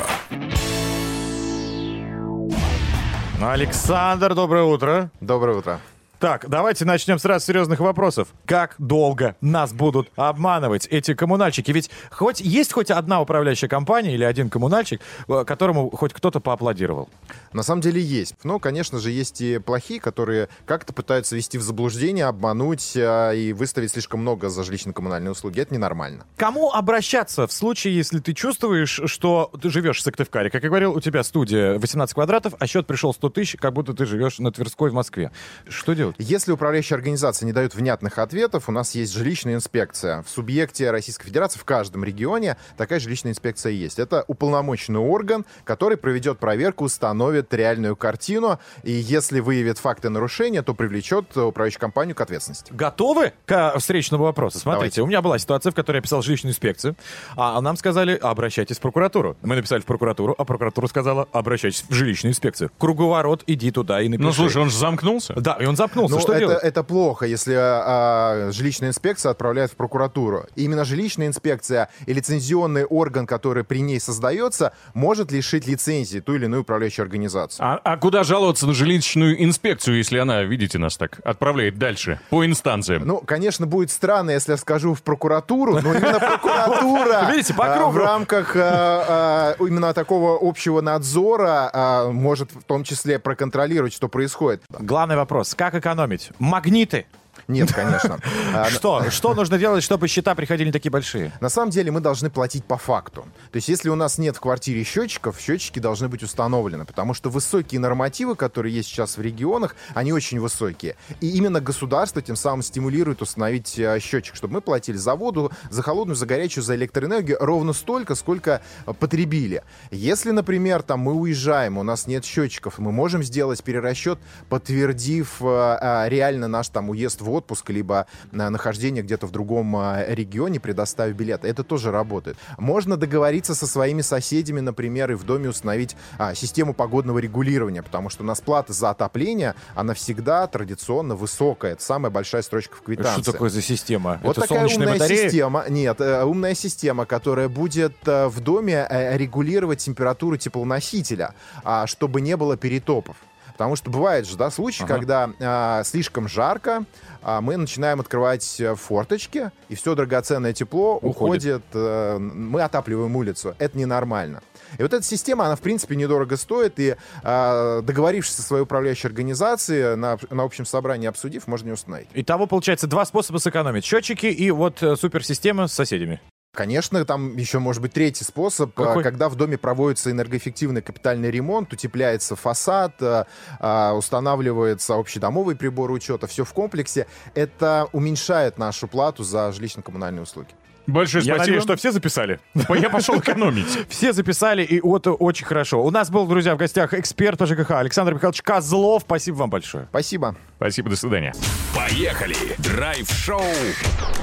Александр, доброе утро. Доброе утро. Так, давайте начнем сразу с серьезных вопросов. Как долго нас будут обманывать эти коммунальщики? Ведь хоть есть хоть одна управляющая компания или один коммунальщик, э, которому хоть кто-то поаплодировал. На самом деле есть. Но, конечно же, есть и плохие, которые как-то пытаются ввести в заблуждение, обмануть а, и выставить слишком много за жилищно-коммунальные услуги. Это ненормально. Кому обращаться в случае, если ты чувствуешь, что ты живешь в Сыктывкаре? Как я говорил, у тебя студия 18 квадратов, а счет пришел 100 тысяч, как будто ты живешь на Тверской в Москве. Что делать? Если управляющая организация не дает внятных ответов, у нас есть жилищная инспекция. В субъекте Российской Федерации в каждом регионе такая жилищная инспекция есть. Это уполномоченный орган, который проведет проверку, установит реальную картину, и если выявит факты нарушения, то привлечет управляющую компанию к ответственности. Готовы к встречному вопросу? Смотрите, Давайте. у меня была ситуация, в которой я писал жилищную инспекцию, а нам сказали, обращайтесь в прокуратуру. Мы написали в прокуратуру, а прокуратура сказала, обращайтесь в жилищную инспекцию. Круговорот, иди туда и напиши. Ну, слушай, он же замкнулся. Да, и он запнулся. Ну, что это, делать? это плохо, если а, жилищная инспекция отправляет в прокуратуру. И именно жилищная инспекция и лицензионный орган, который при ней создается, может лишить лицензии ту или иную управляющую организацию. А, а куда жаловаться на жилищную инспекцию, если она, видите, нас так отправляет дальше, по инстанциям? Ну, конечно, будет странно, если я скажу в прокуратуру, но именно прокуратура Видите, по а, кругу. в рамках а, а, именно такого общего надзора а, может в том числе проконтролировать, что происходит. Главный вопрос, как экономить? Магниты. Нет, конечно. А, Что? Что нужно делать, чтобы счета приходили не такие большие? На самом деле мы должны платить по факту. То есть если у нас нет в квартире счетчиков, счетчики должны быть установлены, потому что высокие нормативы, которые есть сейчас в регионах, они очень высокие. И именно государство тем самым стимулирует установить э, счетчик, чтобы мы платили за воду, за холодную, за горячую, за электроэнергию ровно столько, сколько э, потребили. Если, например, там мы уезжаем, у нас нет счетчиков, мы можем сделать перерасчет, подтвердив э, реально наш там уезд в отпуск, либо э, нахождение где-то в другом э, регионе, предоставив билеты. Это тоже работает. Можно договориться со своими соседями, например, и в доме установить а, систему погодного регулирования, потому что у нас плата за отопление, она всегда традиционно высокая. Это самая большая строчка в квитанции. Что такое за система? Вот Это такая солнечная умная батарея? система. Нет, э, умная система, которая будет в доме регулировать температуру теплоносителя, а, чтобы не было перетопов. Потому что бывает же, да, случаи, когда а, слишком жарко, а, мы начинаем открывать э, форточки, и все драгоценное тепло уходит. э, мы отапливаем улицу. Это ненормально. И вот эта система, она, в принципе, недорого стоит, и а, договорившись со своей управляющей организацией, на, на общем собрании обсудив, можно ее установить. Итого, получается, два способа сэкономить. Счетчики и вот э, суперсистема с соседями. Конечно, там еще может быть третий способ, Какой? а, когда в доме проводится энергоэффективный капитальный ремонт, утепляется фасад, а, а, устанавливается общедомовый прибор учета, все в комплексе. Это уменьшает нашу плату за жилищно-коммунальные услуги. Большое Я спасибо. надеюсь, что все записали. Я пошел экономить. Все записали, и вот очень хорошо. У нас был, друзья, в гостях эксперт по ЖКХ Александр Михайлович Козлов. Спасибо вам большое. Спасибо. Спасибо, до свидания. Поехали! Драйв-шоу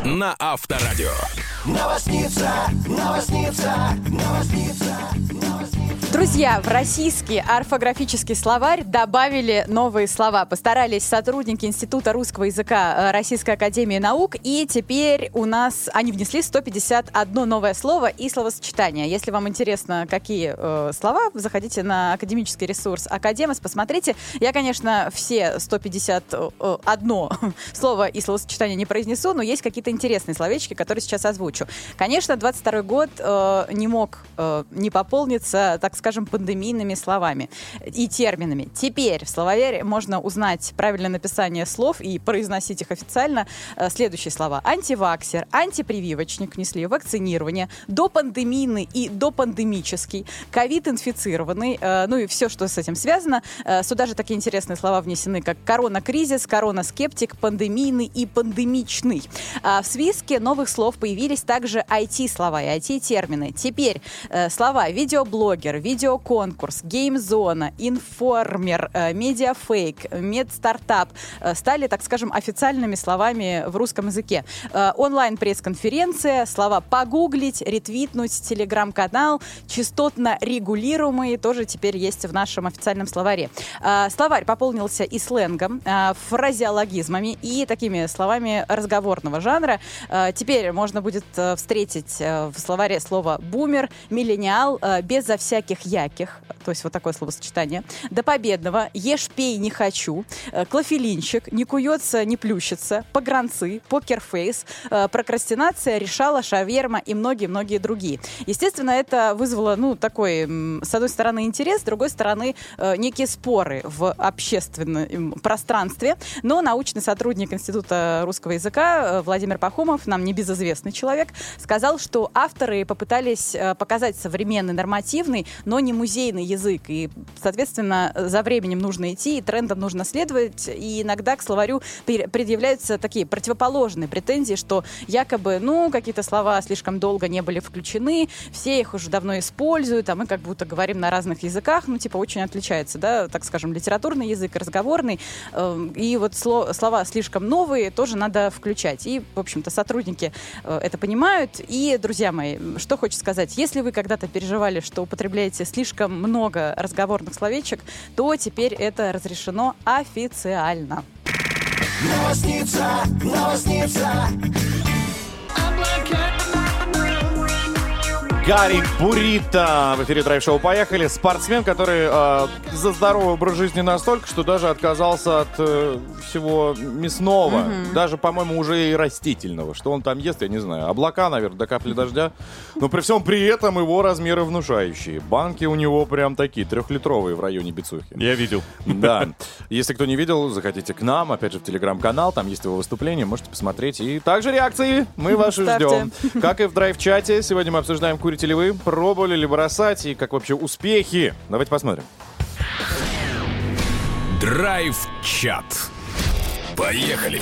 на Авторадио. Новосница, новосница, новосница, новосница. Друзья, в российский орфографический словарь добавили новые слова. Постарались сотрудники Института русского языка э, Российской Академии Наук, и теперь у нас они внесли 151 новое слово и словосочетание. Если вам интересно, какие э, слова, заходите на академический ресурс Академос, посмотрите. Я, конечно, все 151 слово и словосочетание не произнесу, но есть какие-то интересные словечки, которые сейчас озвучу. Конечно, 22 год э, не мог э, не пополниться, так скажем, пандемийными словами и терминами. Теперь в словаре можно узнать правильное написание слов и произносить их официально. Э, Следующие слова. Антиваксер, антипрививочник внесли, вакцинирование, допандемийный и допандемический, ковид-инфицированный, э, ну и все, что с этим связано. Э, Сюда же такие интересные слова внесены, как корона-кризис, корона-скептик, пандемийный и пандемичный. А в списке новых слов появились также IT-слова и IT-термины. Теперь слова видеоблогер, видеоконкурс, геймзона, информер, э, медиафейк, медстартап э, стали, так скажем, официальными словами в русском языке. Э, онлайн-пресс-конференция, слова погуглить, ретвитнуть, телеграм-канал, частотно регулируемые тоже теперь есть в нашем официальном словаре. Словарь пополнился и сленгом, фразеологизмами и такими словами разговорного жанра. Теперь можно будет встретить в словаре слово бумер, миллениал, безо всяких яких, то есть вот такое словосочетание, до победного, ешь, пей, не хочу, э, клофелинчик, не куется, не плющится, погранцы, покерфейс, э, прокрастинация, решала, шаверма и многие-многие другие. Естественно, это вызвало, ну, такой, с одной стороны, интерес, с другой стороны, э, некие споры в общественном пространстве. Но научный сотрудник Института русского языка Владимир Пахомов, нам небезызвестный человек, сказал, что авторы попытались показать современный нормативный, но не музейный язык. И, соответственно, за временем нужно идти, и трендам нужно следовать. И иногда к словарю предъявляются такие противоположные претензии, что якобы, ну, какие-то слова слишком долго не были включены, все их уже давно используют, а мы как будто говорим на разных языках, ну, типа, очень отличается, да, так скажем, литературный язык, разговорный. Эм, И вот сло- слова слишком новые тоже надо включать. И, в общем-то, сотрудники э, это понимают. И, друзья мои, что хочется сказать, если вы когда-то переживали, что употребляете слишком много разговорных словечек, то теперь это разрешено официально. Новосница, новосница. Гарик Бурита в эфире драйв-шоу «Поехали». Спортсмен, который э, за здоровый образ жизни настолько, что даже отказался от э, всего мясного. Мгм. Даже, по-моему, уже и растительного. Что он там ест, я не знаю. Облака, наверное, до капли дождя. Но при всем при этом его размеры внушающие. Банки у него прям такие, трехлитровые в районе бицухи. Я видел. Да. Если кто не видел, заходите к нам, опять же, в телеграм-канал, там есть его выступление, можете посмотреть. И также реакции мы ваши ждем. Как и в драйв-чате, сегодня мы обсуждаем, курите ли вы, пробовали ли бросать и как вообще успехи. Давайте посмотрим. Драйв-чат. Поехали.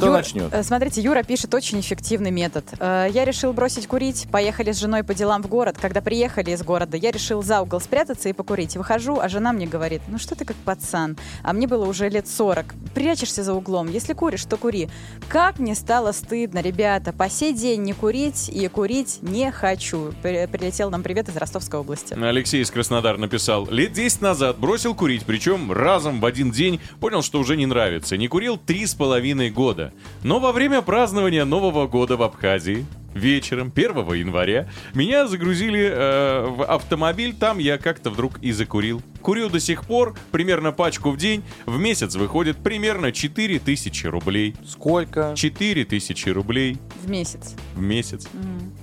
Кто Юр- начнет? э, Смотрите, Юра пишет очень эффективный метод. Э, Я решил бросить курить, поехали с женой по делам в город. Когда приехали из города, я решил за угол спрятаться и покурить. Выхожу, а жена мне говорит, ну что ты как пацан? А мне было уже лет 40. Прячешься за углом. Если куришь, то кури. Как мне стало стыдно, ребята. По сей день не курить и курить не хочу. При- Прилетел нам привет из Ростовской области. Алексей из Краснодара написал, лет 10 назад бросил курить, причем разом в один день понял, что уже не нравится. Не курил три с половиной года. Но во время празднования Нового года в Абхазии вечером 1 января меня загрузили э, в автомобиль, там я как-то вдруг и закурил. Курю до сих пор, примерно пачку в день, в месяц выходит примерно 4000 рублей. Сколько? 4000 рублей В месяц. в месяц.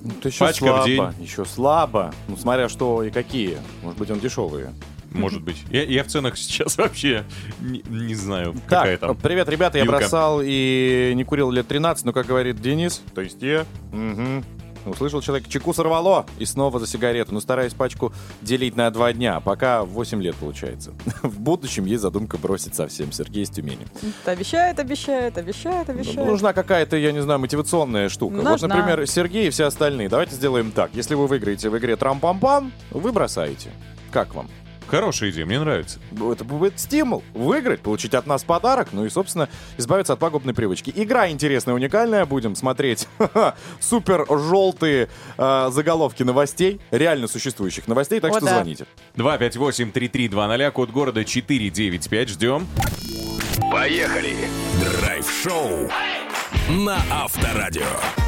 Ну, это еще Пачка в слабо. день. Еще слабо. Ну, смотря что и какие. Может быть, он дешевые. Может быть. Я, я в ценах сейчас вообще не, не знаю, какая Так, там. привет, ребята, я вилка. бросал и не курил лет 13, но, как говорит Денис, то есть я, мгм, услышал человек, чеку сорвало, и снова за сигарету, но стараюсь пачку делить на два дня, пока 8 лет получается. В будущем есть задумка бросить совсем. Сергей из Тюмени. Обещает, обещает, обещает, Ну, обещает. Нужна какая-то, я не знаю, мотивационная штука. Вот, Нужна. например, Сергей и все остальные. Давайте сделаем так. Если вы выиграете в игре Трам-пам-пам, вы бросаете. Как вам? Хорошая идея, мне нравится. Это будет стимул выиграть, получить от нас подарок, ну и, собственно, избавиться от пагубной привычки. Игра интересная, уникальная. Будем смотреть супер желтые э, заголовки новостей, реально существующих новостей, так О, что да. звоните. 258-3320, код города 495. Ждем. Поехали! Драйв-шоу на Авторадио.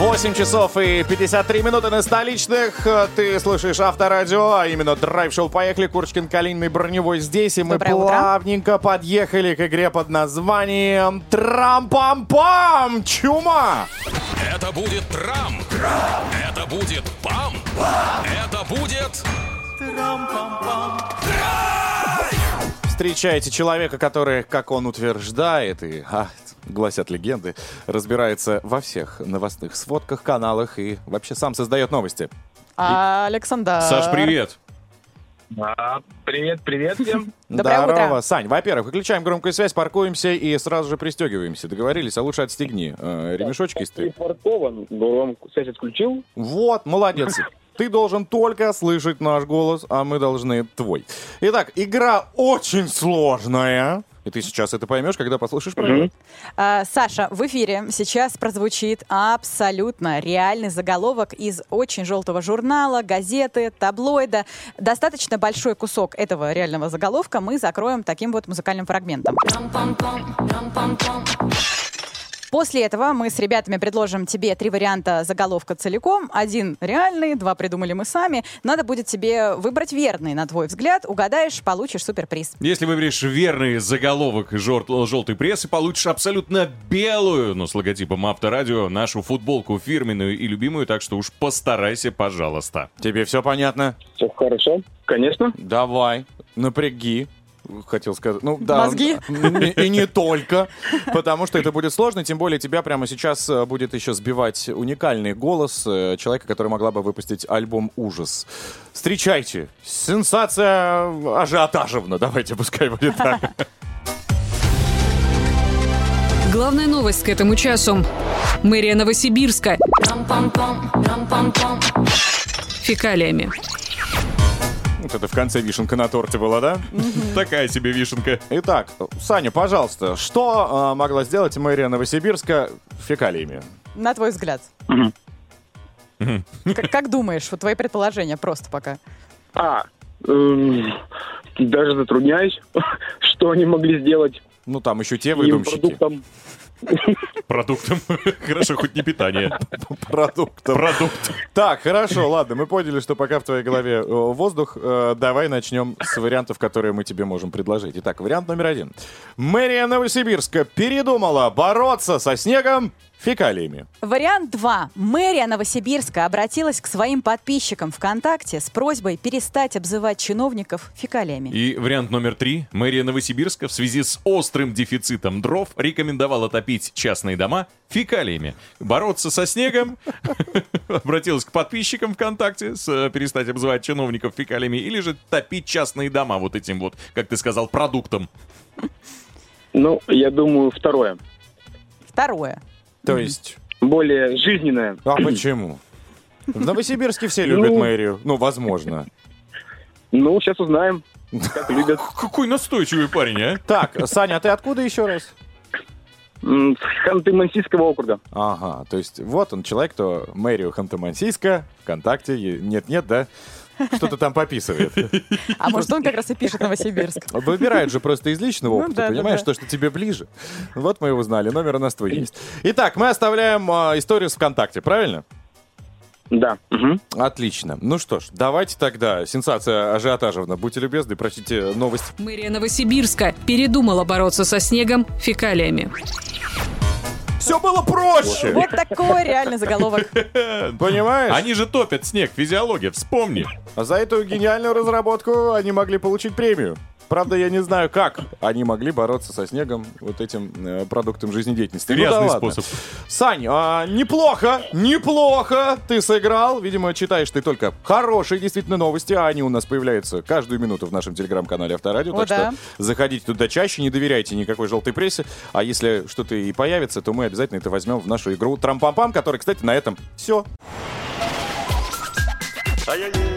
8 часов и 53 минуты на столичных. Ты слушаешь Авторадио, а именно драйв-шоу «Поехали». Курочкин, Калинный, Броневой здесь. И мы Доброе утро. плавненько подъехали к игре под названием Трам-пам-пам! Чума! Это будет трам. Это будет пам. Это будет... Встречаете человека, который, как он утверждает, и а, гласят легенды, разбирается во всех новостных сводках, каналах и вообще сам создает новости. Александр. Саш, привет. Привет, привет всем. Доброе Здорово, утро. Сань. Во-первых, выключаем громкую связь, паркуемся и сразу же пристегиваемся. Договорились, а лучше отстегни э, ремешочки. ты- но вам связь отключил. Вот, молодец. Ты должен только слышать наш голос, а мы должны твой. Итак, игра очень сложная. И ты сейчас это поймешь, когда послушаешь правила. А, Саша, в эфире сейчас прозвучит абсолютно реальный заголовок из очень желтого журнала, газеты, таблоида. Достаточно большой кусок этого реального заголовка мы закроем таким вот музыкальным фрагментом. После этого мы с ребятами предложим тебе три варианта заголовка целиком. Один реальный, два придумали мы сами. Надо будет тебе выбрать верный, на твой взгляд. Угадаешь, получишь суперприз. Если выберешь верный заголовок жор- желтой прессы, получишь абсолютно белую, но с логотипом Авторадио, нашу футболку фирменную и любимую, так что уж постарайся, пожалуйста. Тебе все понятно? Все хорошо, конечно. Давай, напряги. Хотел сказать, ну да, Мозги? и, и не только, потому что это будет сложно, тем более тебя прямо сейчас э, будет еще сбивать уникальный голос э, человека, который могла бы выпустить альбом «Ужас». Встречайте, сенсация ажиотажевна, давайте пускай будет так. Главная новость к этому часу. Мэрия Новосибирска. Фекалиями. Вот это в конце вишенка на торте была, да? Такая себе вишенка. Итак, Саня, пожалуйста, что э, могла сделать мэрия Новосибирска фекалиями? На твой взгляд. Как, как думаешь, вот твои предположения просто пока? А, эм, даже затрудняюсь, что они могли сделать Ну, там еще те выдумщики. продуктом. Продуктом. Хорошо, хоть не питание. Продуктом. Продукт. Так, хорошо, ладно, мы поняли, что пока в твоей голове э, воздух. Э, давай начнем с вариантов, которые мы тебе можем предложить. Итак, вариант номер один. Мэрия Новосибирска передумала бороться со снегом фекалиями. Вариант 2. Мэрия Новосибирска обратилась к своим подписчикам ВКонтакте с просьбой перестать обзывать чиновников фекалиями. И вариант номер три. Мэрия Новосибирска в связи с острым дефицитом дров рекомендовала топить частные дома фекалиями. Бороться со снегом, обратилась к подписчикам ВКонтакте, с, э, перестать обзывать чиновников фекалиями, или же топить частные дома вот этим вот, как ты сказал, продуктом. Ну, я думаю, второе. Второе. То есть, Более жизненное. а почему? В Новосибирске все любят Ну. мэрию. Ну, возможно. Ну, сейчас узнаем, как любят. Какой настойчивый парень, а? Так, Саня, а ты откуда еще раз? С Ханты-Мансийского округа. Ага, то есть вот он, человек, кто мэрию Ханты-Мансийска, ВКонтакте, нет-нет, да, что-то там пописывает. А может, он как раз и пишет Новосибирск. Выбирают же просто из личного Ну опыта, понимаешь, то, что тебе ближе. Вот мы его узнали, номер у нас твой есть. Итак, мы оставляем а, историю с ВКонтакте, правильно? Да. Отлично. Ну что ж, давайте тогда, сенсация ажиотажевна, будьте любезны, прочтите новость. Мэрия Новосибирска передумала бороться со снегом фекалиями. Все было проще! Вот такой реальный заголовок. Понимаешь? Они же топят снег, физиология, вспомни. А за эту гениальную разработку они могли получить премию. Правда, я не знаю, как они могли бороться со снегом вот этим э, продуктом жизнедеятельности. Ну да Грязный способ. Сань, а, неплохо, неплохо ты сыграл. Видимо, читаешь ты только хорошие действительно новости, а они у нас появляются каждую минуту в нашем телеграм-канале Авторадио. О, так да. что заходите туда чаще, не доверяйте никакой желтой прессе. А если что-то и появится, то мы обязательно это возьмем в нашу игру Трампам-пам, которая, кстати, на этом все. Поехали.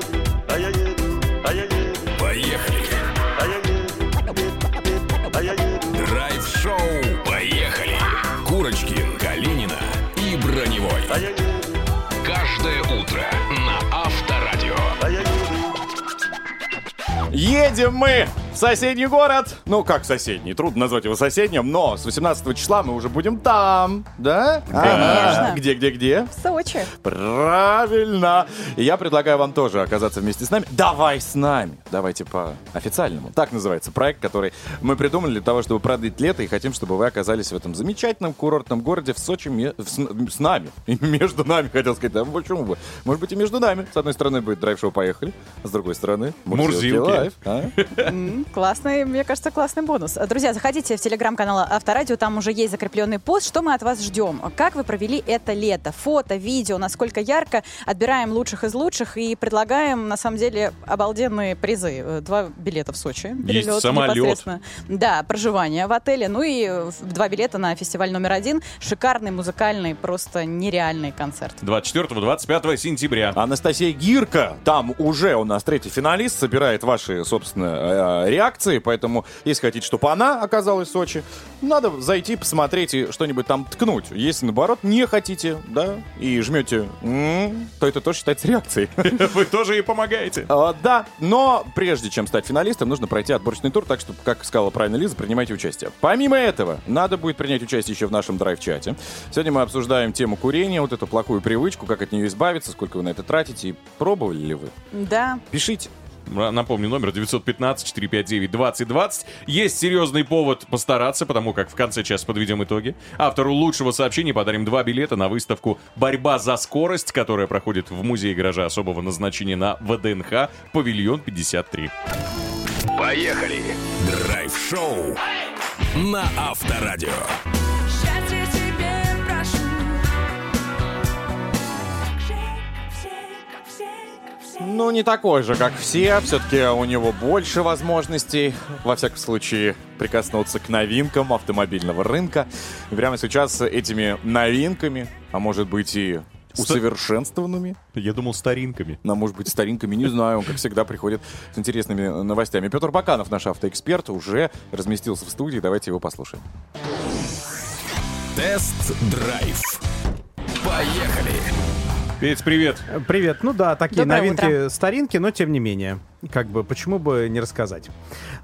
Каждое утро на Авторадио. Едем мы в соседний город. Ну, как соседний, трудно назвать его соседним, но с 18 числа мы уже будем там, да? Конечно. Где, где, где? В Сочи. Правильно. И я предлагаю вам тоже оказаться вместе с нами. Давай с нами. Давайте по официальному. Так называется проект, который мы придумали для того, чтобы продлить лето и хотим, чтобы вы оказались в этом замечательном курортном городе в Сочи в- с, с нами. И между нами, хотел сказать. Да почему бы? Может быть и между нами. С одной стороны будет драйв-шоу «Поехали», а с другой стороны Мурзилки. Live. а? Классный, мне кажется, классный бонус. Друзья, заходите в телеграм-канал Авторадио, там уже есть закрепленный пост. Что мы от вас ждем? Как вы провели это лето? Фото, видео, насколько ярко. Отбираем лучших из лучших и предлагаем, на самом деле, обалденные призы. Два билета в Сочи. Перелет самолет. непосредственно. Да, проживание в отеле. Ну и два билета на фестиваль номер один. Шикарный, музыкальный, просто нереальный концерт. 24-25 сентября. Анастасия Гирка, там уже у нас третий финалист, собирает ваши, собственно, э, реакции, поэтому, если хотите, чтобы она оказалась в Сочи, надо зайти, посмотреть и что-нибудь там ткнуть. Если, наоборот, не хотите, да, и жмете, то это тоже считается реакцией. Вы тоже ей помогаете. А, Да, но прежде чем стать финалистом, нужно пройти отборочный тур, так что, как сказала правильно Лиза, принимайте участие. Помимо этого, надо будет принять участие еще в нашем драйв-чате. Сегодня мы обсуждаем тему курения, вот эту плохую привычку, как от нее избавиться, сколько вы на это тратите, и пробовали ли вы? Да. Пишите. Напомню, номер 915-459-2020. Есть серьезный повод постараться, потому как в конце часа подведем итоги. Автору лучшего сообщения подарим два билета на выставку «Борьба за скорость», которая проходит в Музее гаража особого назначения на ВДНХ, павильон 53. Поехали. Драйв-шоу на Авторадио. Ну, не такой же, как все. Все-таки у него больше возможностей, во всяком случае, прикоснуться к новинкам автомобильного рынка. И прямо сейчас этими новинками, а может быть и усовершенствованными. Я думал, старинками. Но, может быть, старинками, не знаю. Он, как всегда, приходит с интересными новостями. Петр Баканов, наш автоэксперт, уже разместился в студии. Давайте его послушаем. Тест-драйв. Поехали. Петь, привет. Привет. Ну да, такие Доброе новинки утро. старинки, но тем не менее. Как бы, почему бы не рассказать?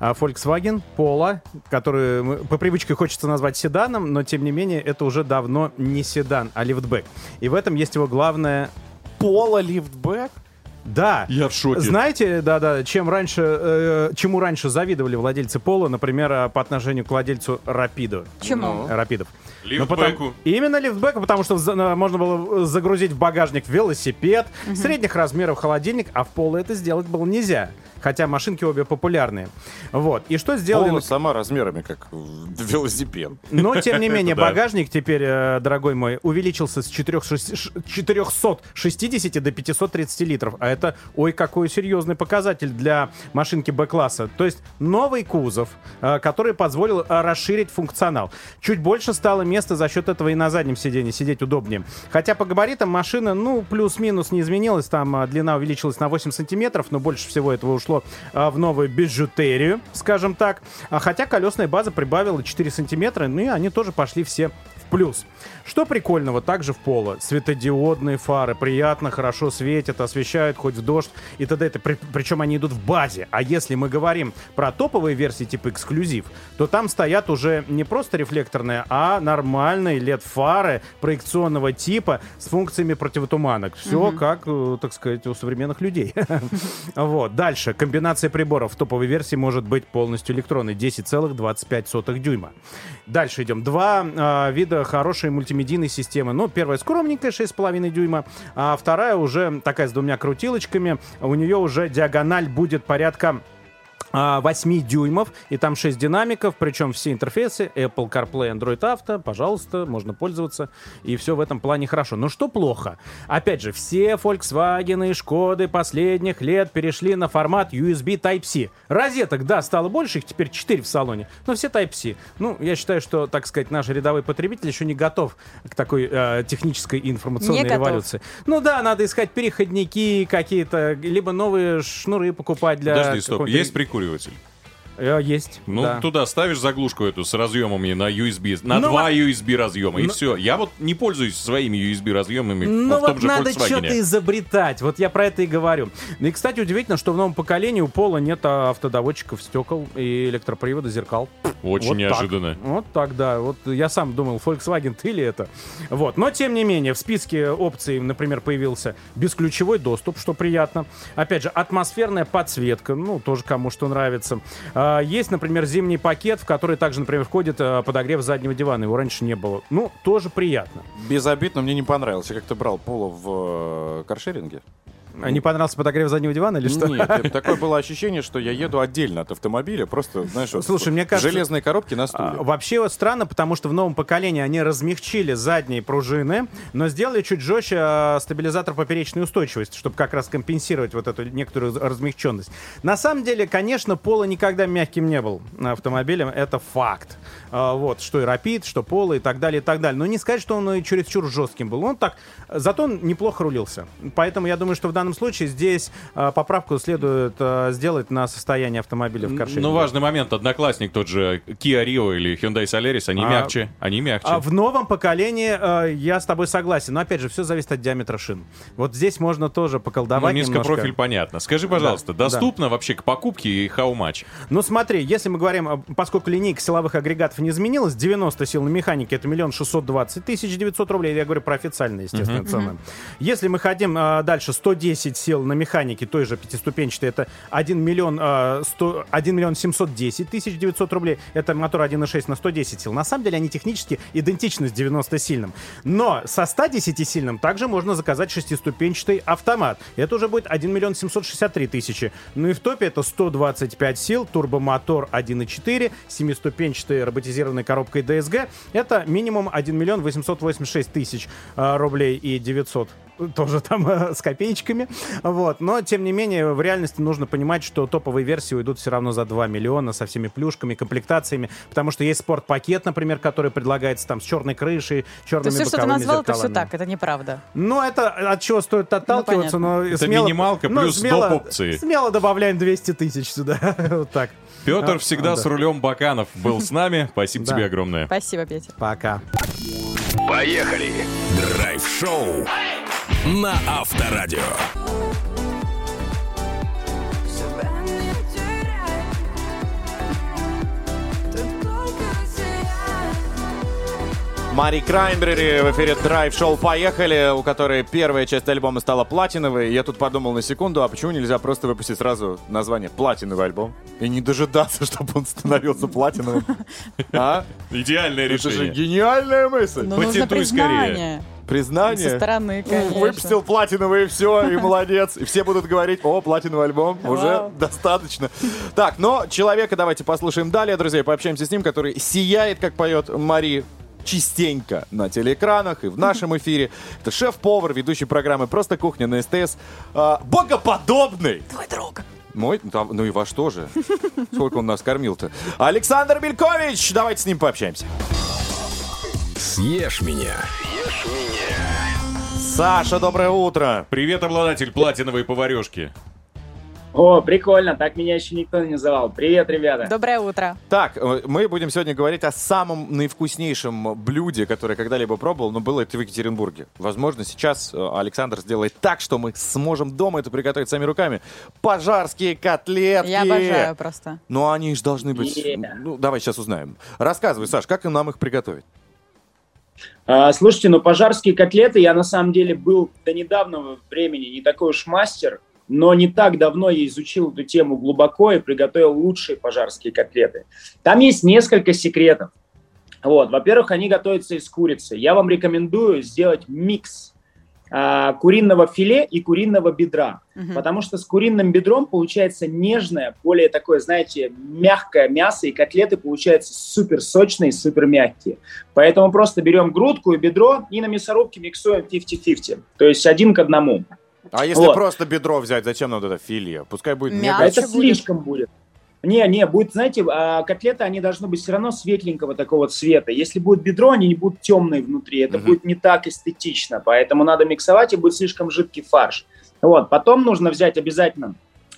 А, Volkswagen Polo, который по привычке хочется назвать седаном, но тем не менее это уже давно не седан, а лифтбэк. И в этом есть его главное... Пола лифтбэк? Да. Я в шоке. Знаете, да-да, чем раньше, э, чему раньше завидовали владельцы Пола, например, э, по отношению к владельцу Рапиду. Чему? Рапидов. Ну, Лифтбеку. потому- именно лифтбеку, потому что можно было загрузить в багажник велосипед, средних размеров холодильник, а в поло это сделать было нельзя. Хотя машинки обе популярные. Вот. И что сделали... Пола сама размерами, как велосипед. Но, тем не менее, багажник теперь, э, дорогой мой, увеличился с 4 460 до 530 литров. А это, ой, какой серьезный показатель для машинки Б-класса. То есть новый кузов, э, который позволил э, расширить функционал. Чуть больше стало места за счет этого и на заднем сиденье сидеть удобнее. Хотя по габаритам машина, ну, плюс-минус не изменилась. Там э, длина увеличилась на 8 сантиметров, но больше всего этого ушло э, в новую бижутерию, скажем так. А Хотя колесная база прибавила 4 сантиметра, ну и они тоже пошли все плюс. Что прикольного также в поло? Светодиодные фары приятно, хорошо светят, освещают хоть в дождь и т.д. При- причем они идут в базе. А если мы говорим про топовые версии типа эксклюзив, то там стоят уже не просто рефлекторные, а нормальные LED-фары проекционного типа с функциями противотуманок. Все как, э, так сказать, у современных людей. Вот. Дальше. Комбинация приборов в топовой версии может быть полностью электронной. 10,25 дюйма. Дальше идем. Два а, вида хорошей мультимедийной системы. Ну, первая скромненькая, 6,5 дюйма, а вторая уже такая с двумя крутилочками. У нее уже диагональ будет порядка 8 дюймов, и там 6 динамиков, причем все интерфейсы, Apple CarPlay, Android Auto, пожалуйста, можно пользоваться, и все в этом плане хорошо. Но что плохо? Опять же, все Volkswagen и Шкоды последних лет перешли на формат USB Type-C. Розеток, да, стало больше, их теперь 4 в салоне, но все Type-C. Ну, я считаю, что, так сказать, наш рядовой потребитель еще не готов к такой э, технической информационной Не готов. революции. Ну да, надо искать переходники какие-то, либо новые шнуры покупать для... Подожди, стоп, есть прикуриватель? Э, Есть. Ну, да. туда ставишь заглушку эту с разъемами на USB, на Ну, два USB разъема, и Ну- все. Я вот не пользуюсь своими USB разъемами Ну в том вот же надо что-то изобретать. Вот я про это и говорю. И, кстати, удивительно, что в новом поколении у Пола нет автодоводчиков стекол и электропривода зеркал. Очень Вот так. неожиданно. Вот так, да. Вот я сам думал, Volkswagen ты ли это? Вот. Но, тем не менее, в списке опций, например, появился бесключевой доступ, что приятно. Опять же, атмосферная подсветка, ну, тоже кому что нравится. А, есть, например, зимний пакет, в который также, например, входит а, подогрев заднего дивана. Его раньше не было. Ну, тоже приятно. Без обид, но мне не понравилось. Я как-то брал Пола в э, каршеринге. А не понравился подогрев заднего дивана или что? Нет, такое было ощущение, что я еду отдельно от автомобиля, просто, знаешь, вот Слушай, мне в кажется- железной коробке на стуле. А, Вообще вот странно, потому что в новом поколении они размягчили задние пружины, но сделали чуть жестче а, стабилизатор поперечной устойчивости, чтобы как раз компенсировать вот эту некоторую размягченность. На самом деле, конечно, Поло никогда мягким не был автомобилем, это факт. А, Вот, что и Rapid, что Поло и так далее, и так далее. Но не сказать, что он и чересчур жестким был. Он так, зато он неплохо рулился. Поэтому я думаю, что в данном случае здесь а, поправку следует а, сделать на состояние автомобиля в каршеринге. Ну, важный момент. Одноклассник тот же Kia Rio или Hyundai Solaris, они А- мягче. Они мягче. А в новом поколении я с тобой согласен. Но опять же, все зависит от диаметра шин. Вот здесь можно тоже Ну, поколдовать немножко. низкопрофиль понятно. Скажи, пожалуйста, Да, доступно вообще к покупке и how much? Ну смотри, если мы говорим, поскольку линейка силовых агрегатов не изменилась, 90 сил на механике это миллион шестьсот двадцать тысяч 900 рублей, я говорю про официальные, естественно, Мгм. цены. Если мы хотим э, дальше 110 сил на механике, той же пятиступенчатой, это 1 миллион, э, 100, 1 миллион 710 тысяч 900 рублей, это мотор 1.6 на 110 сил. На самом деле они технически идентичны с 90-сильным. Но со 110-сильным также можно заказать шестиступенчатый автомат. Это уже будет 1 миллион 763 тысячи. Ну и в топе это 125 сил, турбомотор 1.4, семиступенчатой роботизированной коробкой DSG. Это минимум 1 миллион 886 тысяч э, рублей и 900 тоже там э, с копеечками. Вот. Но, тем не менее, в реальности нужно понимать, что топовые версии уйдут все равно за 2 миллиона со всеми плюшками, комплектациями, потому что есть спортпакет, например, который предлагается там с черной крышей, То черными все, что ты назвал, это все зеркалами. так, это неправда. Ну, это от чего стоит отталкиваться, понятно. но Это смело... минималка ну, плюс смело- доп. опции. Смело добавляем 200 тысяч сюда. вот так. Петр А, всегда а, с да. рулем Баканов был с нами. Спасибо Да. тебе огромное. Спасибо, Петя. Пока. Поехали! Драйв-шоу на Авторадио. Мари Краймбрери в эфире драйв-шоу «Поехали», у которой первая часть альбома стала платиновой. Я тут подумал на секунду, а почему нельзя просто выпустить сразу название «Платиновый альбом» и не дожидаться, чтобы он становился платиновым? А? Идеальное Это же решение. гениальная мысль. Ну, нужно Патентуй признание. Признание. Со стороны, Ну, конечно. Выпустил платиновый и все, и молодец. И все будут говорить, о, платиновый альбом, уже Вау. достаточно. Так, но человека давайте послушаем далее, друзья, пообщаемся с ним, который сияет, как поет Мари, частенько на телеэкранах и в нашем эфире. Это шеф-повар, ведущий программы «Просто кухня» на СТС. А, богоподобный! Твой друг. Мой? Ну, там- ну и ваш тоже. Сколько он нас кормил-то? Александр Белькович! Давайте с ним пообщаемся. Съешь меня. Саша, доброе утро. Привет, обладатель платиновой поварешки. О, прикольно, так меня еще никто не называл. Привет, ребята. Доброе утро. Так, э, мы будем сегодня говорить о самом наивкуснейшем блюде, которое когда-либо пробовал, но было это в Екатеринбурге. Возможно, сейчас э, Александр сделает так, что мы сможем дома это приготовить своими руками. Пожарские котлетки. Я обожаю просто. Но они же должны быть... Yeah. Ну, давай сейчас узнаем. Рассказывай, Саш, как нам их приготовить? А, слушайте, ну пожарские котлеты, я на самом деле был до недавнего времени не такой уж мастер, но не так давно я изучил эту тему глубоко и приготовил лучшие пожарские котлеты. Там есть несколько секретов. Вот, во-первых, они готовятся из курицы. Я вам рекомендую сделать микс а, куриного филе и куриного бедра. Мгм. Потому что с куриным бедром получается нежное, более такое, знаете, мягкое мясо, и котлеты получаются супер сочные, супер мягкие. Поэтому просто берем грудку и бедро и на мясорубке миксуем 50-50. То есть один к одному. А если Вот. просто бедро взять, зачем нам вот это филе? Пускай будет А мега... это слишком будет. Не, не, будет, знаете, а, котлеты, они должны быть все равно светленького такого цвета. Если будет бедро, они не будут темные внутри. Это Мгм. будет не так эстетично. Поэтому надо миксовать, и будет слишком жидкий фарш. Вот, потом нужно взять обязательно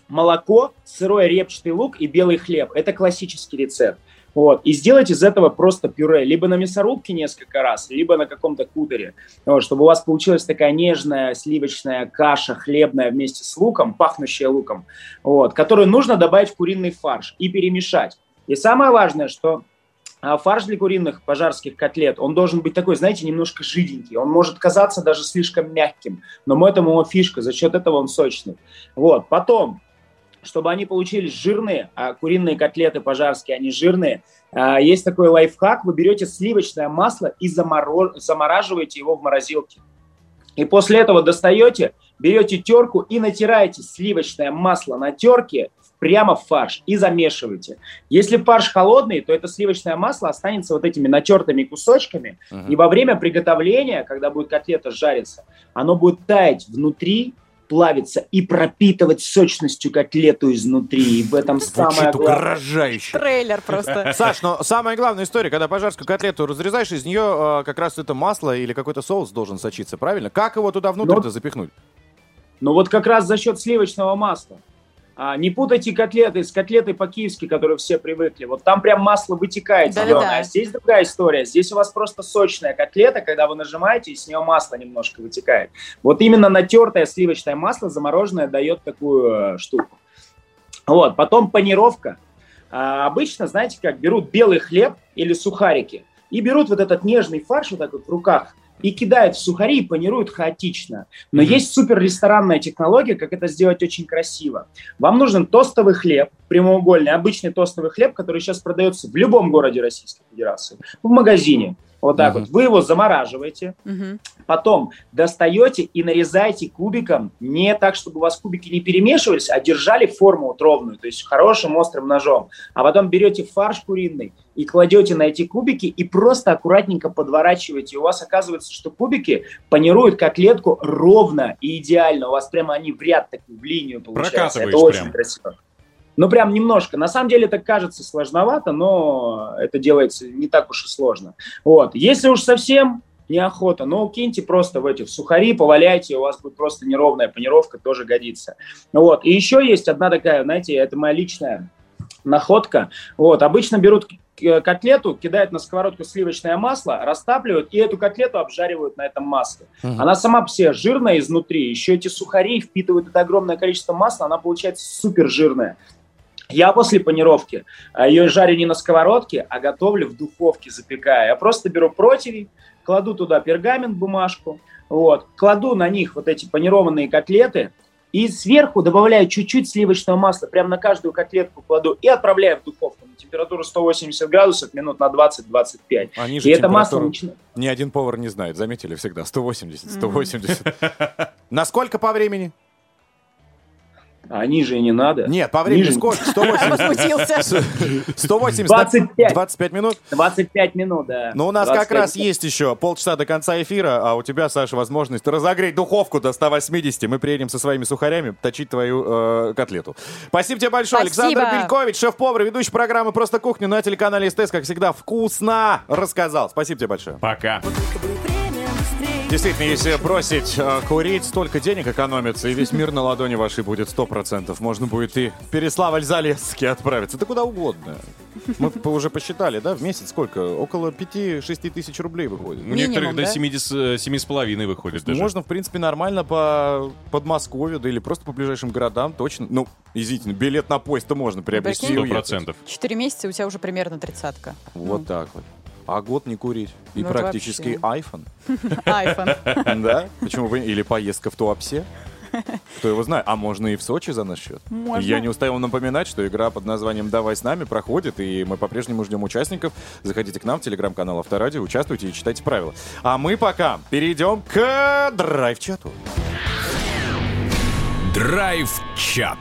молоко, сырой репчатый лук и белый хлеб. Это классический рецепт. Вот. И сделать из этого просто пюре. Либо на мясорубке несколько раз, либо на каком-то кутере. Вот, чтобы у вас получилась такая нежная сливочная каша хлебная вместе с луком, пахнущая луком, вот, которую нужно добавить в куриный фарш и перемешать. И самое важное, что а, фарш для куриных пожарских котлет, он должен быть такой, знаете, немножко жиденький. Он может казаться даже слишком мягким, но в этом его фишка, за счет этого он сочный. Вот, потом, чтобы они получились жирные, а куриные котлеты пожарские, они жирные, а, есть такой лайфхак, вы берете сливочное масло и заморо- замораживаете его в морозилке. И после этого достаете, берете терку и натираете сливочное масло на терке прямо в фарш и замешиваете. Если фарш холодный, то это сливочное масло останется вот этими натертыми кусочками, и во время приготовления, когда будет котлета жариться, оно будет таять внутри, плавиться и пропитывать сочностью котлету изнутри. И в этом самое Звучит главное. угрожающе. Трейлер просто. Саш, но самая главная история, когда пожарскую котлету разрезаешь, из нее э, как раз это масло или какой-то соус должен сочиться, правильно? Как его туда внутрь-то запихнуть? Ну вот как раз за счет сливочного масла. А, не путайте котлеты с котлетой по-киевски, которые все привыкли. Вот там прям масло вытекает Да-да-да. зеленое, а здесь другая история. Здесь у вас просто сочная котлета, когда вы нажимаете, и с нее масло немножко вытекает. Вот именно натертое сливочное масло замороженное дает такую э, штуку. Вот, потом панировка. А, обычно, знаете как, берут белый хлеб или сухарики и берут вот этот нежный фарш вот так вот в руках и кидают в сухари и панируют хаотично. Но есть супер ресторанная технология, как это сделать очень красиво. Вам нужен тостовый хлеб, прямоугольный, обычный тостовый хлеб, который сейчас продается в любом городе Российской Федерации, в магазине. Вот так вот. Вы его замораживаете, Мгм. потом достаете и нарезаете кубиком, не так, чтобы у вас кубики не перемешивались, а держали форму вот ровную, то есть хорошим острым ножом. А потом берете фарш куриный и кладете на эти кубики и просто аккуратненько подворачиваете. И у вас оказывается, что кубики панируют котлетку ровно и идеально. У вас прямо они в ряд такую, в линию получаются. Это очень прям. красиво. Ну, прям немножко. На самом деле это кажется сложновато, но это делается не так уж и сложно. Вот. Если уж совсем неохота, ну, киньте просто в эти в сухари, поваляйте, у вас будет просто неровная панировка, тоже годится. Вот. И еще есть одна такая, знаете, это моя личная находка. Вот. Обычно берут котлету, кидают на сковородку сливочное масло, растапливают и эту котлету обжаривают на этом масле. Она сама по себе жирная изнутри, еще эти сухари впитывают это огромное количество масла, она получается супер жирная. Я после панировки а, ее жарю не на сковородке, а готовлю в духовке, запекая. Я просто беру противень, кладу туда пергамент, бумажку, вот, кладу на них вот эти панированные котлеты и сверху добавляю чуть-чуть сливочного масла, прям на каждую котлетку кладу и отправляю в духовку на температуру 180 градусов минут на 20-25. А И ниже это масло начинает... Ни один повар не знает, заметили всегда. 180, 180. Насколько по времени? А ниже и не надо. Нет, по времени Ниже- сколько? 180. Возмутился. 180 25. 25 минут? 25 минут, да. Ну, у нас как 25 раз есть еще полчаса до конца эфира, а у тебя, Саша, возможность разогреть духовку до 180. Мы приедем со своими сухарями точить твою э, котлету. Спасибо тебе большое, Спасибо. Александр Белькович, шеф-повар, ведущий программы «Просто кухня» на телеканале СТС, как всегда, вкусно рассказал. Спасибо тебе большое. Пока. Действительно, если бросить э, курить, столько денег экономится, и весь мир на ладони вашей будет 100%. Можно будет и в Переславль-Залесский отправиться, да куда угодно. Мы уже посчитали, да, в месяц сколько? Около 5-6 тысяч рублей выходит. У некоторых до 70, 7,5 выходит даже. Можно, в принципе, нормально по Подмосковью, да или просто по ближайшим городам, точно. Ну, извините, ну, билет на поезд-то можно приобрести. и Прикинь? уехать. Четыре месяца, у тебя уже примерно тридцатка. Вот так вот. А год не курить. И Ну, практически вообще. iPhone. Айфон. Да? Почему бы? Или поездка в Туапсе. Кто его знает? А можно и в Сочи за наш счет. Можно. Я не устаю вам напоминать, что игра под названием «Давай с нами» проходит, и мы по-прежнему ждем участников. Заходите к нам в телеграм-канал Авторадио, участвуйте и читайте правила. А мы пока перейдем к драйв-чату. Драйв-чат.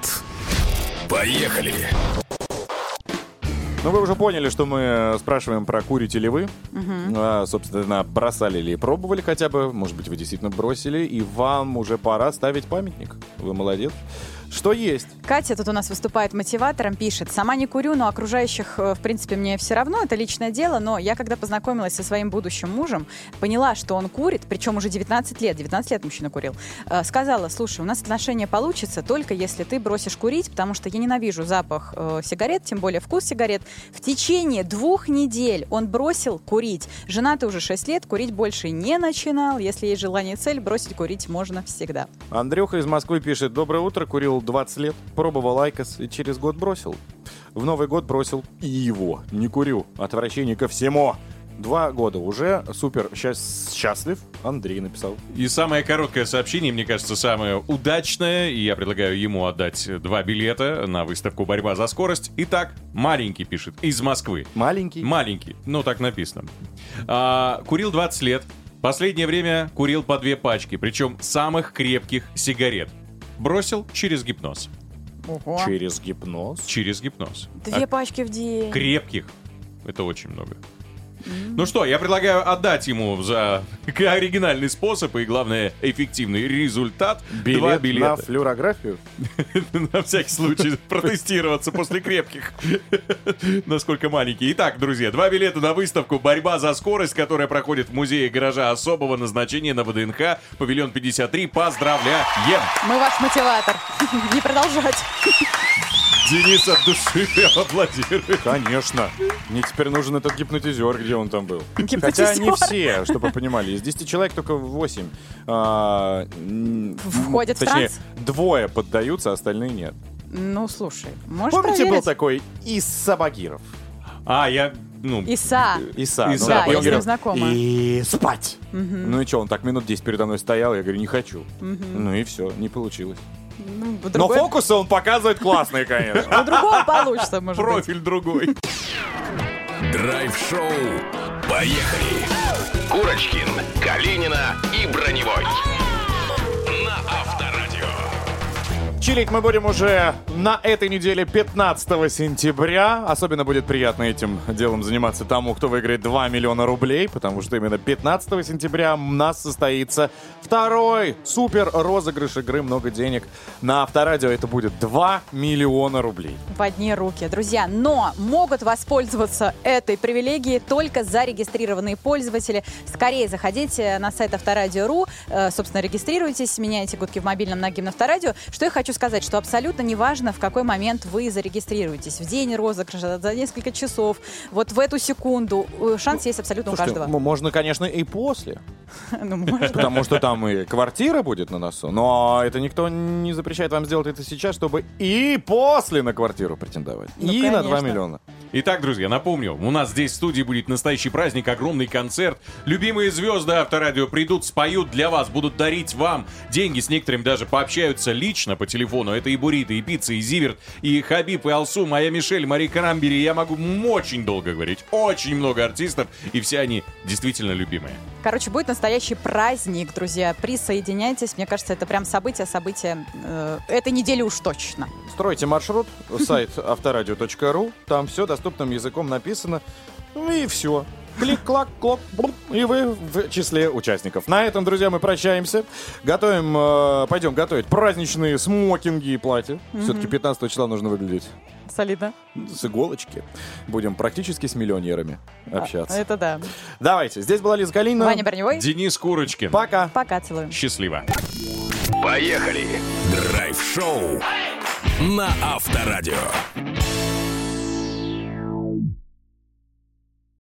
Поехали. Ну, вы уже поняли, что мы спрашиваем про курите ли вы. Мгм. А, собственно, бросали ли, пробовали хотя бы. Может быть, вы действительно бросили, и вам уже пора ставить памятник. Вы молодец. Что есть? Катя тут у нас выступает мотиватором, пишет, сама не курю, но окружающих, э, в принципе, мне все равно, это личное дело, но я, когда познакомилась со своим будущим мужем, поняла, что он курит, причем уже 19 лет, 19 лет мужчина курил, э, сказала, слушай, у нас отношения получится только если ты бросишь курить, потому что я ненавижу запах э, сигарет, тем более вкус сигарет. В течение двух недель он бросил курить. Женатый уже 6 лет, курить больше не начинал. Если есть желание и цель, бросить курить можно всегда. Андрюха из Москвы пишет. Доброе утро, курил 20 лет, пробовал IQOS и через год бросил. В Новый год бросил и его. Не курю. Отвращение ко всему. Два года уже. Супер счаст- счастлив. Андрей написал. И самое короткое сообщение, мне кажется, самое удачное, и я предлагаю ему отдать два билета на выставку «Борьба за скорость». Итак, маленький пишет, из Москвы. Маленький? Маленький, ну так написано. А, курил 20 лет, последнее время курил по две пачки, причем самых крепких сигарет. Бросил через гипноз. Ого. Через гипноз? Через гипноз. Две А пачки в день. крепких. Это очень много. Ну что, я предлагаю отдать ему за оригинальный способ и, главное, эффективный результат. Билет два на билета. флюорографию? На всякий случай протестироваться после крепких. Насколько маленькие. Итак, друзья, два билета на выставку «Борьба за скорость», которая проходит в музее гаража особого назначения на ВДНХ, павильон 53. Поздравляем! Мы ваш мотиватор. Не продолжать. Денис от души аплодирует. Конечно. Мне теперь нужен этот гипнотизер, где он там был. Гипнотизер. Хотя не все, чтобы вы понимали. Из 10 человек только 8 а, Входят в точнее, транс? двое поддаются, остальные нет. Ну, слушай, можешь Помните, был проверить? такой Иса Багиров? А, я, ну... Иса. Иса. Иса, ну, Да, и я он с ним знакома. И спать. Мгм. Ну и что, он так минут 10 передо мной стоял, я говорю, не хочу. Мгм. Ну и все, не получилось. Ну, Но другой- фокусы он показывает классные, конечно. У другого получится, может быть. Профиль другой. Драйв-шоу. Поехали. Курочкин, Калинина и Броневой. Чилить мы будем уже на этой неделе 15 сентября. Особенно будет приятно этим делом заниматься тому, кто выиграет 2 миллиона рублей, потому что именно 15 сентября у нас состоится второй супер розыгрыш игры «Много денег». На Авторадио это будет 2 миллиона рублей. в одни руки. Друзья, но могут воспользоваться этой привилегией только зарегистрированные пользователи. Скорее заходите на сайт Авторадио.ру, э, собственно, регистрируйтесь, меняйте гудки в мобильном на гимн Авторадио. Что я хочу сказать, что абсолютно неважно, в какой момент вы зарегистрируетесь. В день розыгрыша, за несколько часов, вот в эту секунду. Э, Шанс есть абсолютно у Слушайте, каждого. м- можно, конечно, и после. Ну. Потому что там и квартира будет на носу. Но это никто не запрещает вам сделать это сейчас, чтобы и после на квартиру претендовать. Ну, и на 2 конечно. миллиона. Итак, друзья, напомню, у нас здесь в студии будет настоящий праздник, огромный концерт. Любимые звезды Авторадио придут, споют для вас, будут дарить вам деньги. С некоторыми даже пообщаются лично по телефону. Это и Бурита, и Пицца, и Зиверт, и Хабиб, и Алсу, моя Мишель, Мари Карамбери. Я могу очень долго говорить. Очень много артистов, и все они действительно любимые. Короче, будет настоящий праздник, друзья. Присоединяйтесь. Мне кажется, это прям событие, событие э, этой недели уж точно. Стройте маршрут, сайт авторадио.ру, там все доступным языком написано, ну и все. Клик-клак, клоп, блуп, и вы в числе участников. На этом, друзья, мы прощаемся. Готовим, э, пойдем готовить праздничные смокинги и платья. Мгм. Все-таки 15 числа нужно выглядеть Солидно. с иголочки. Будем практически с миллионерами общаться. Это да. Давайте, здесь была Лиза Калинина. Ваня Броневой. Денис Курочкин. Пока. Пока, целую. Счастливо. Поехали. Драйв-шоу на Авторадио.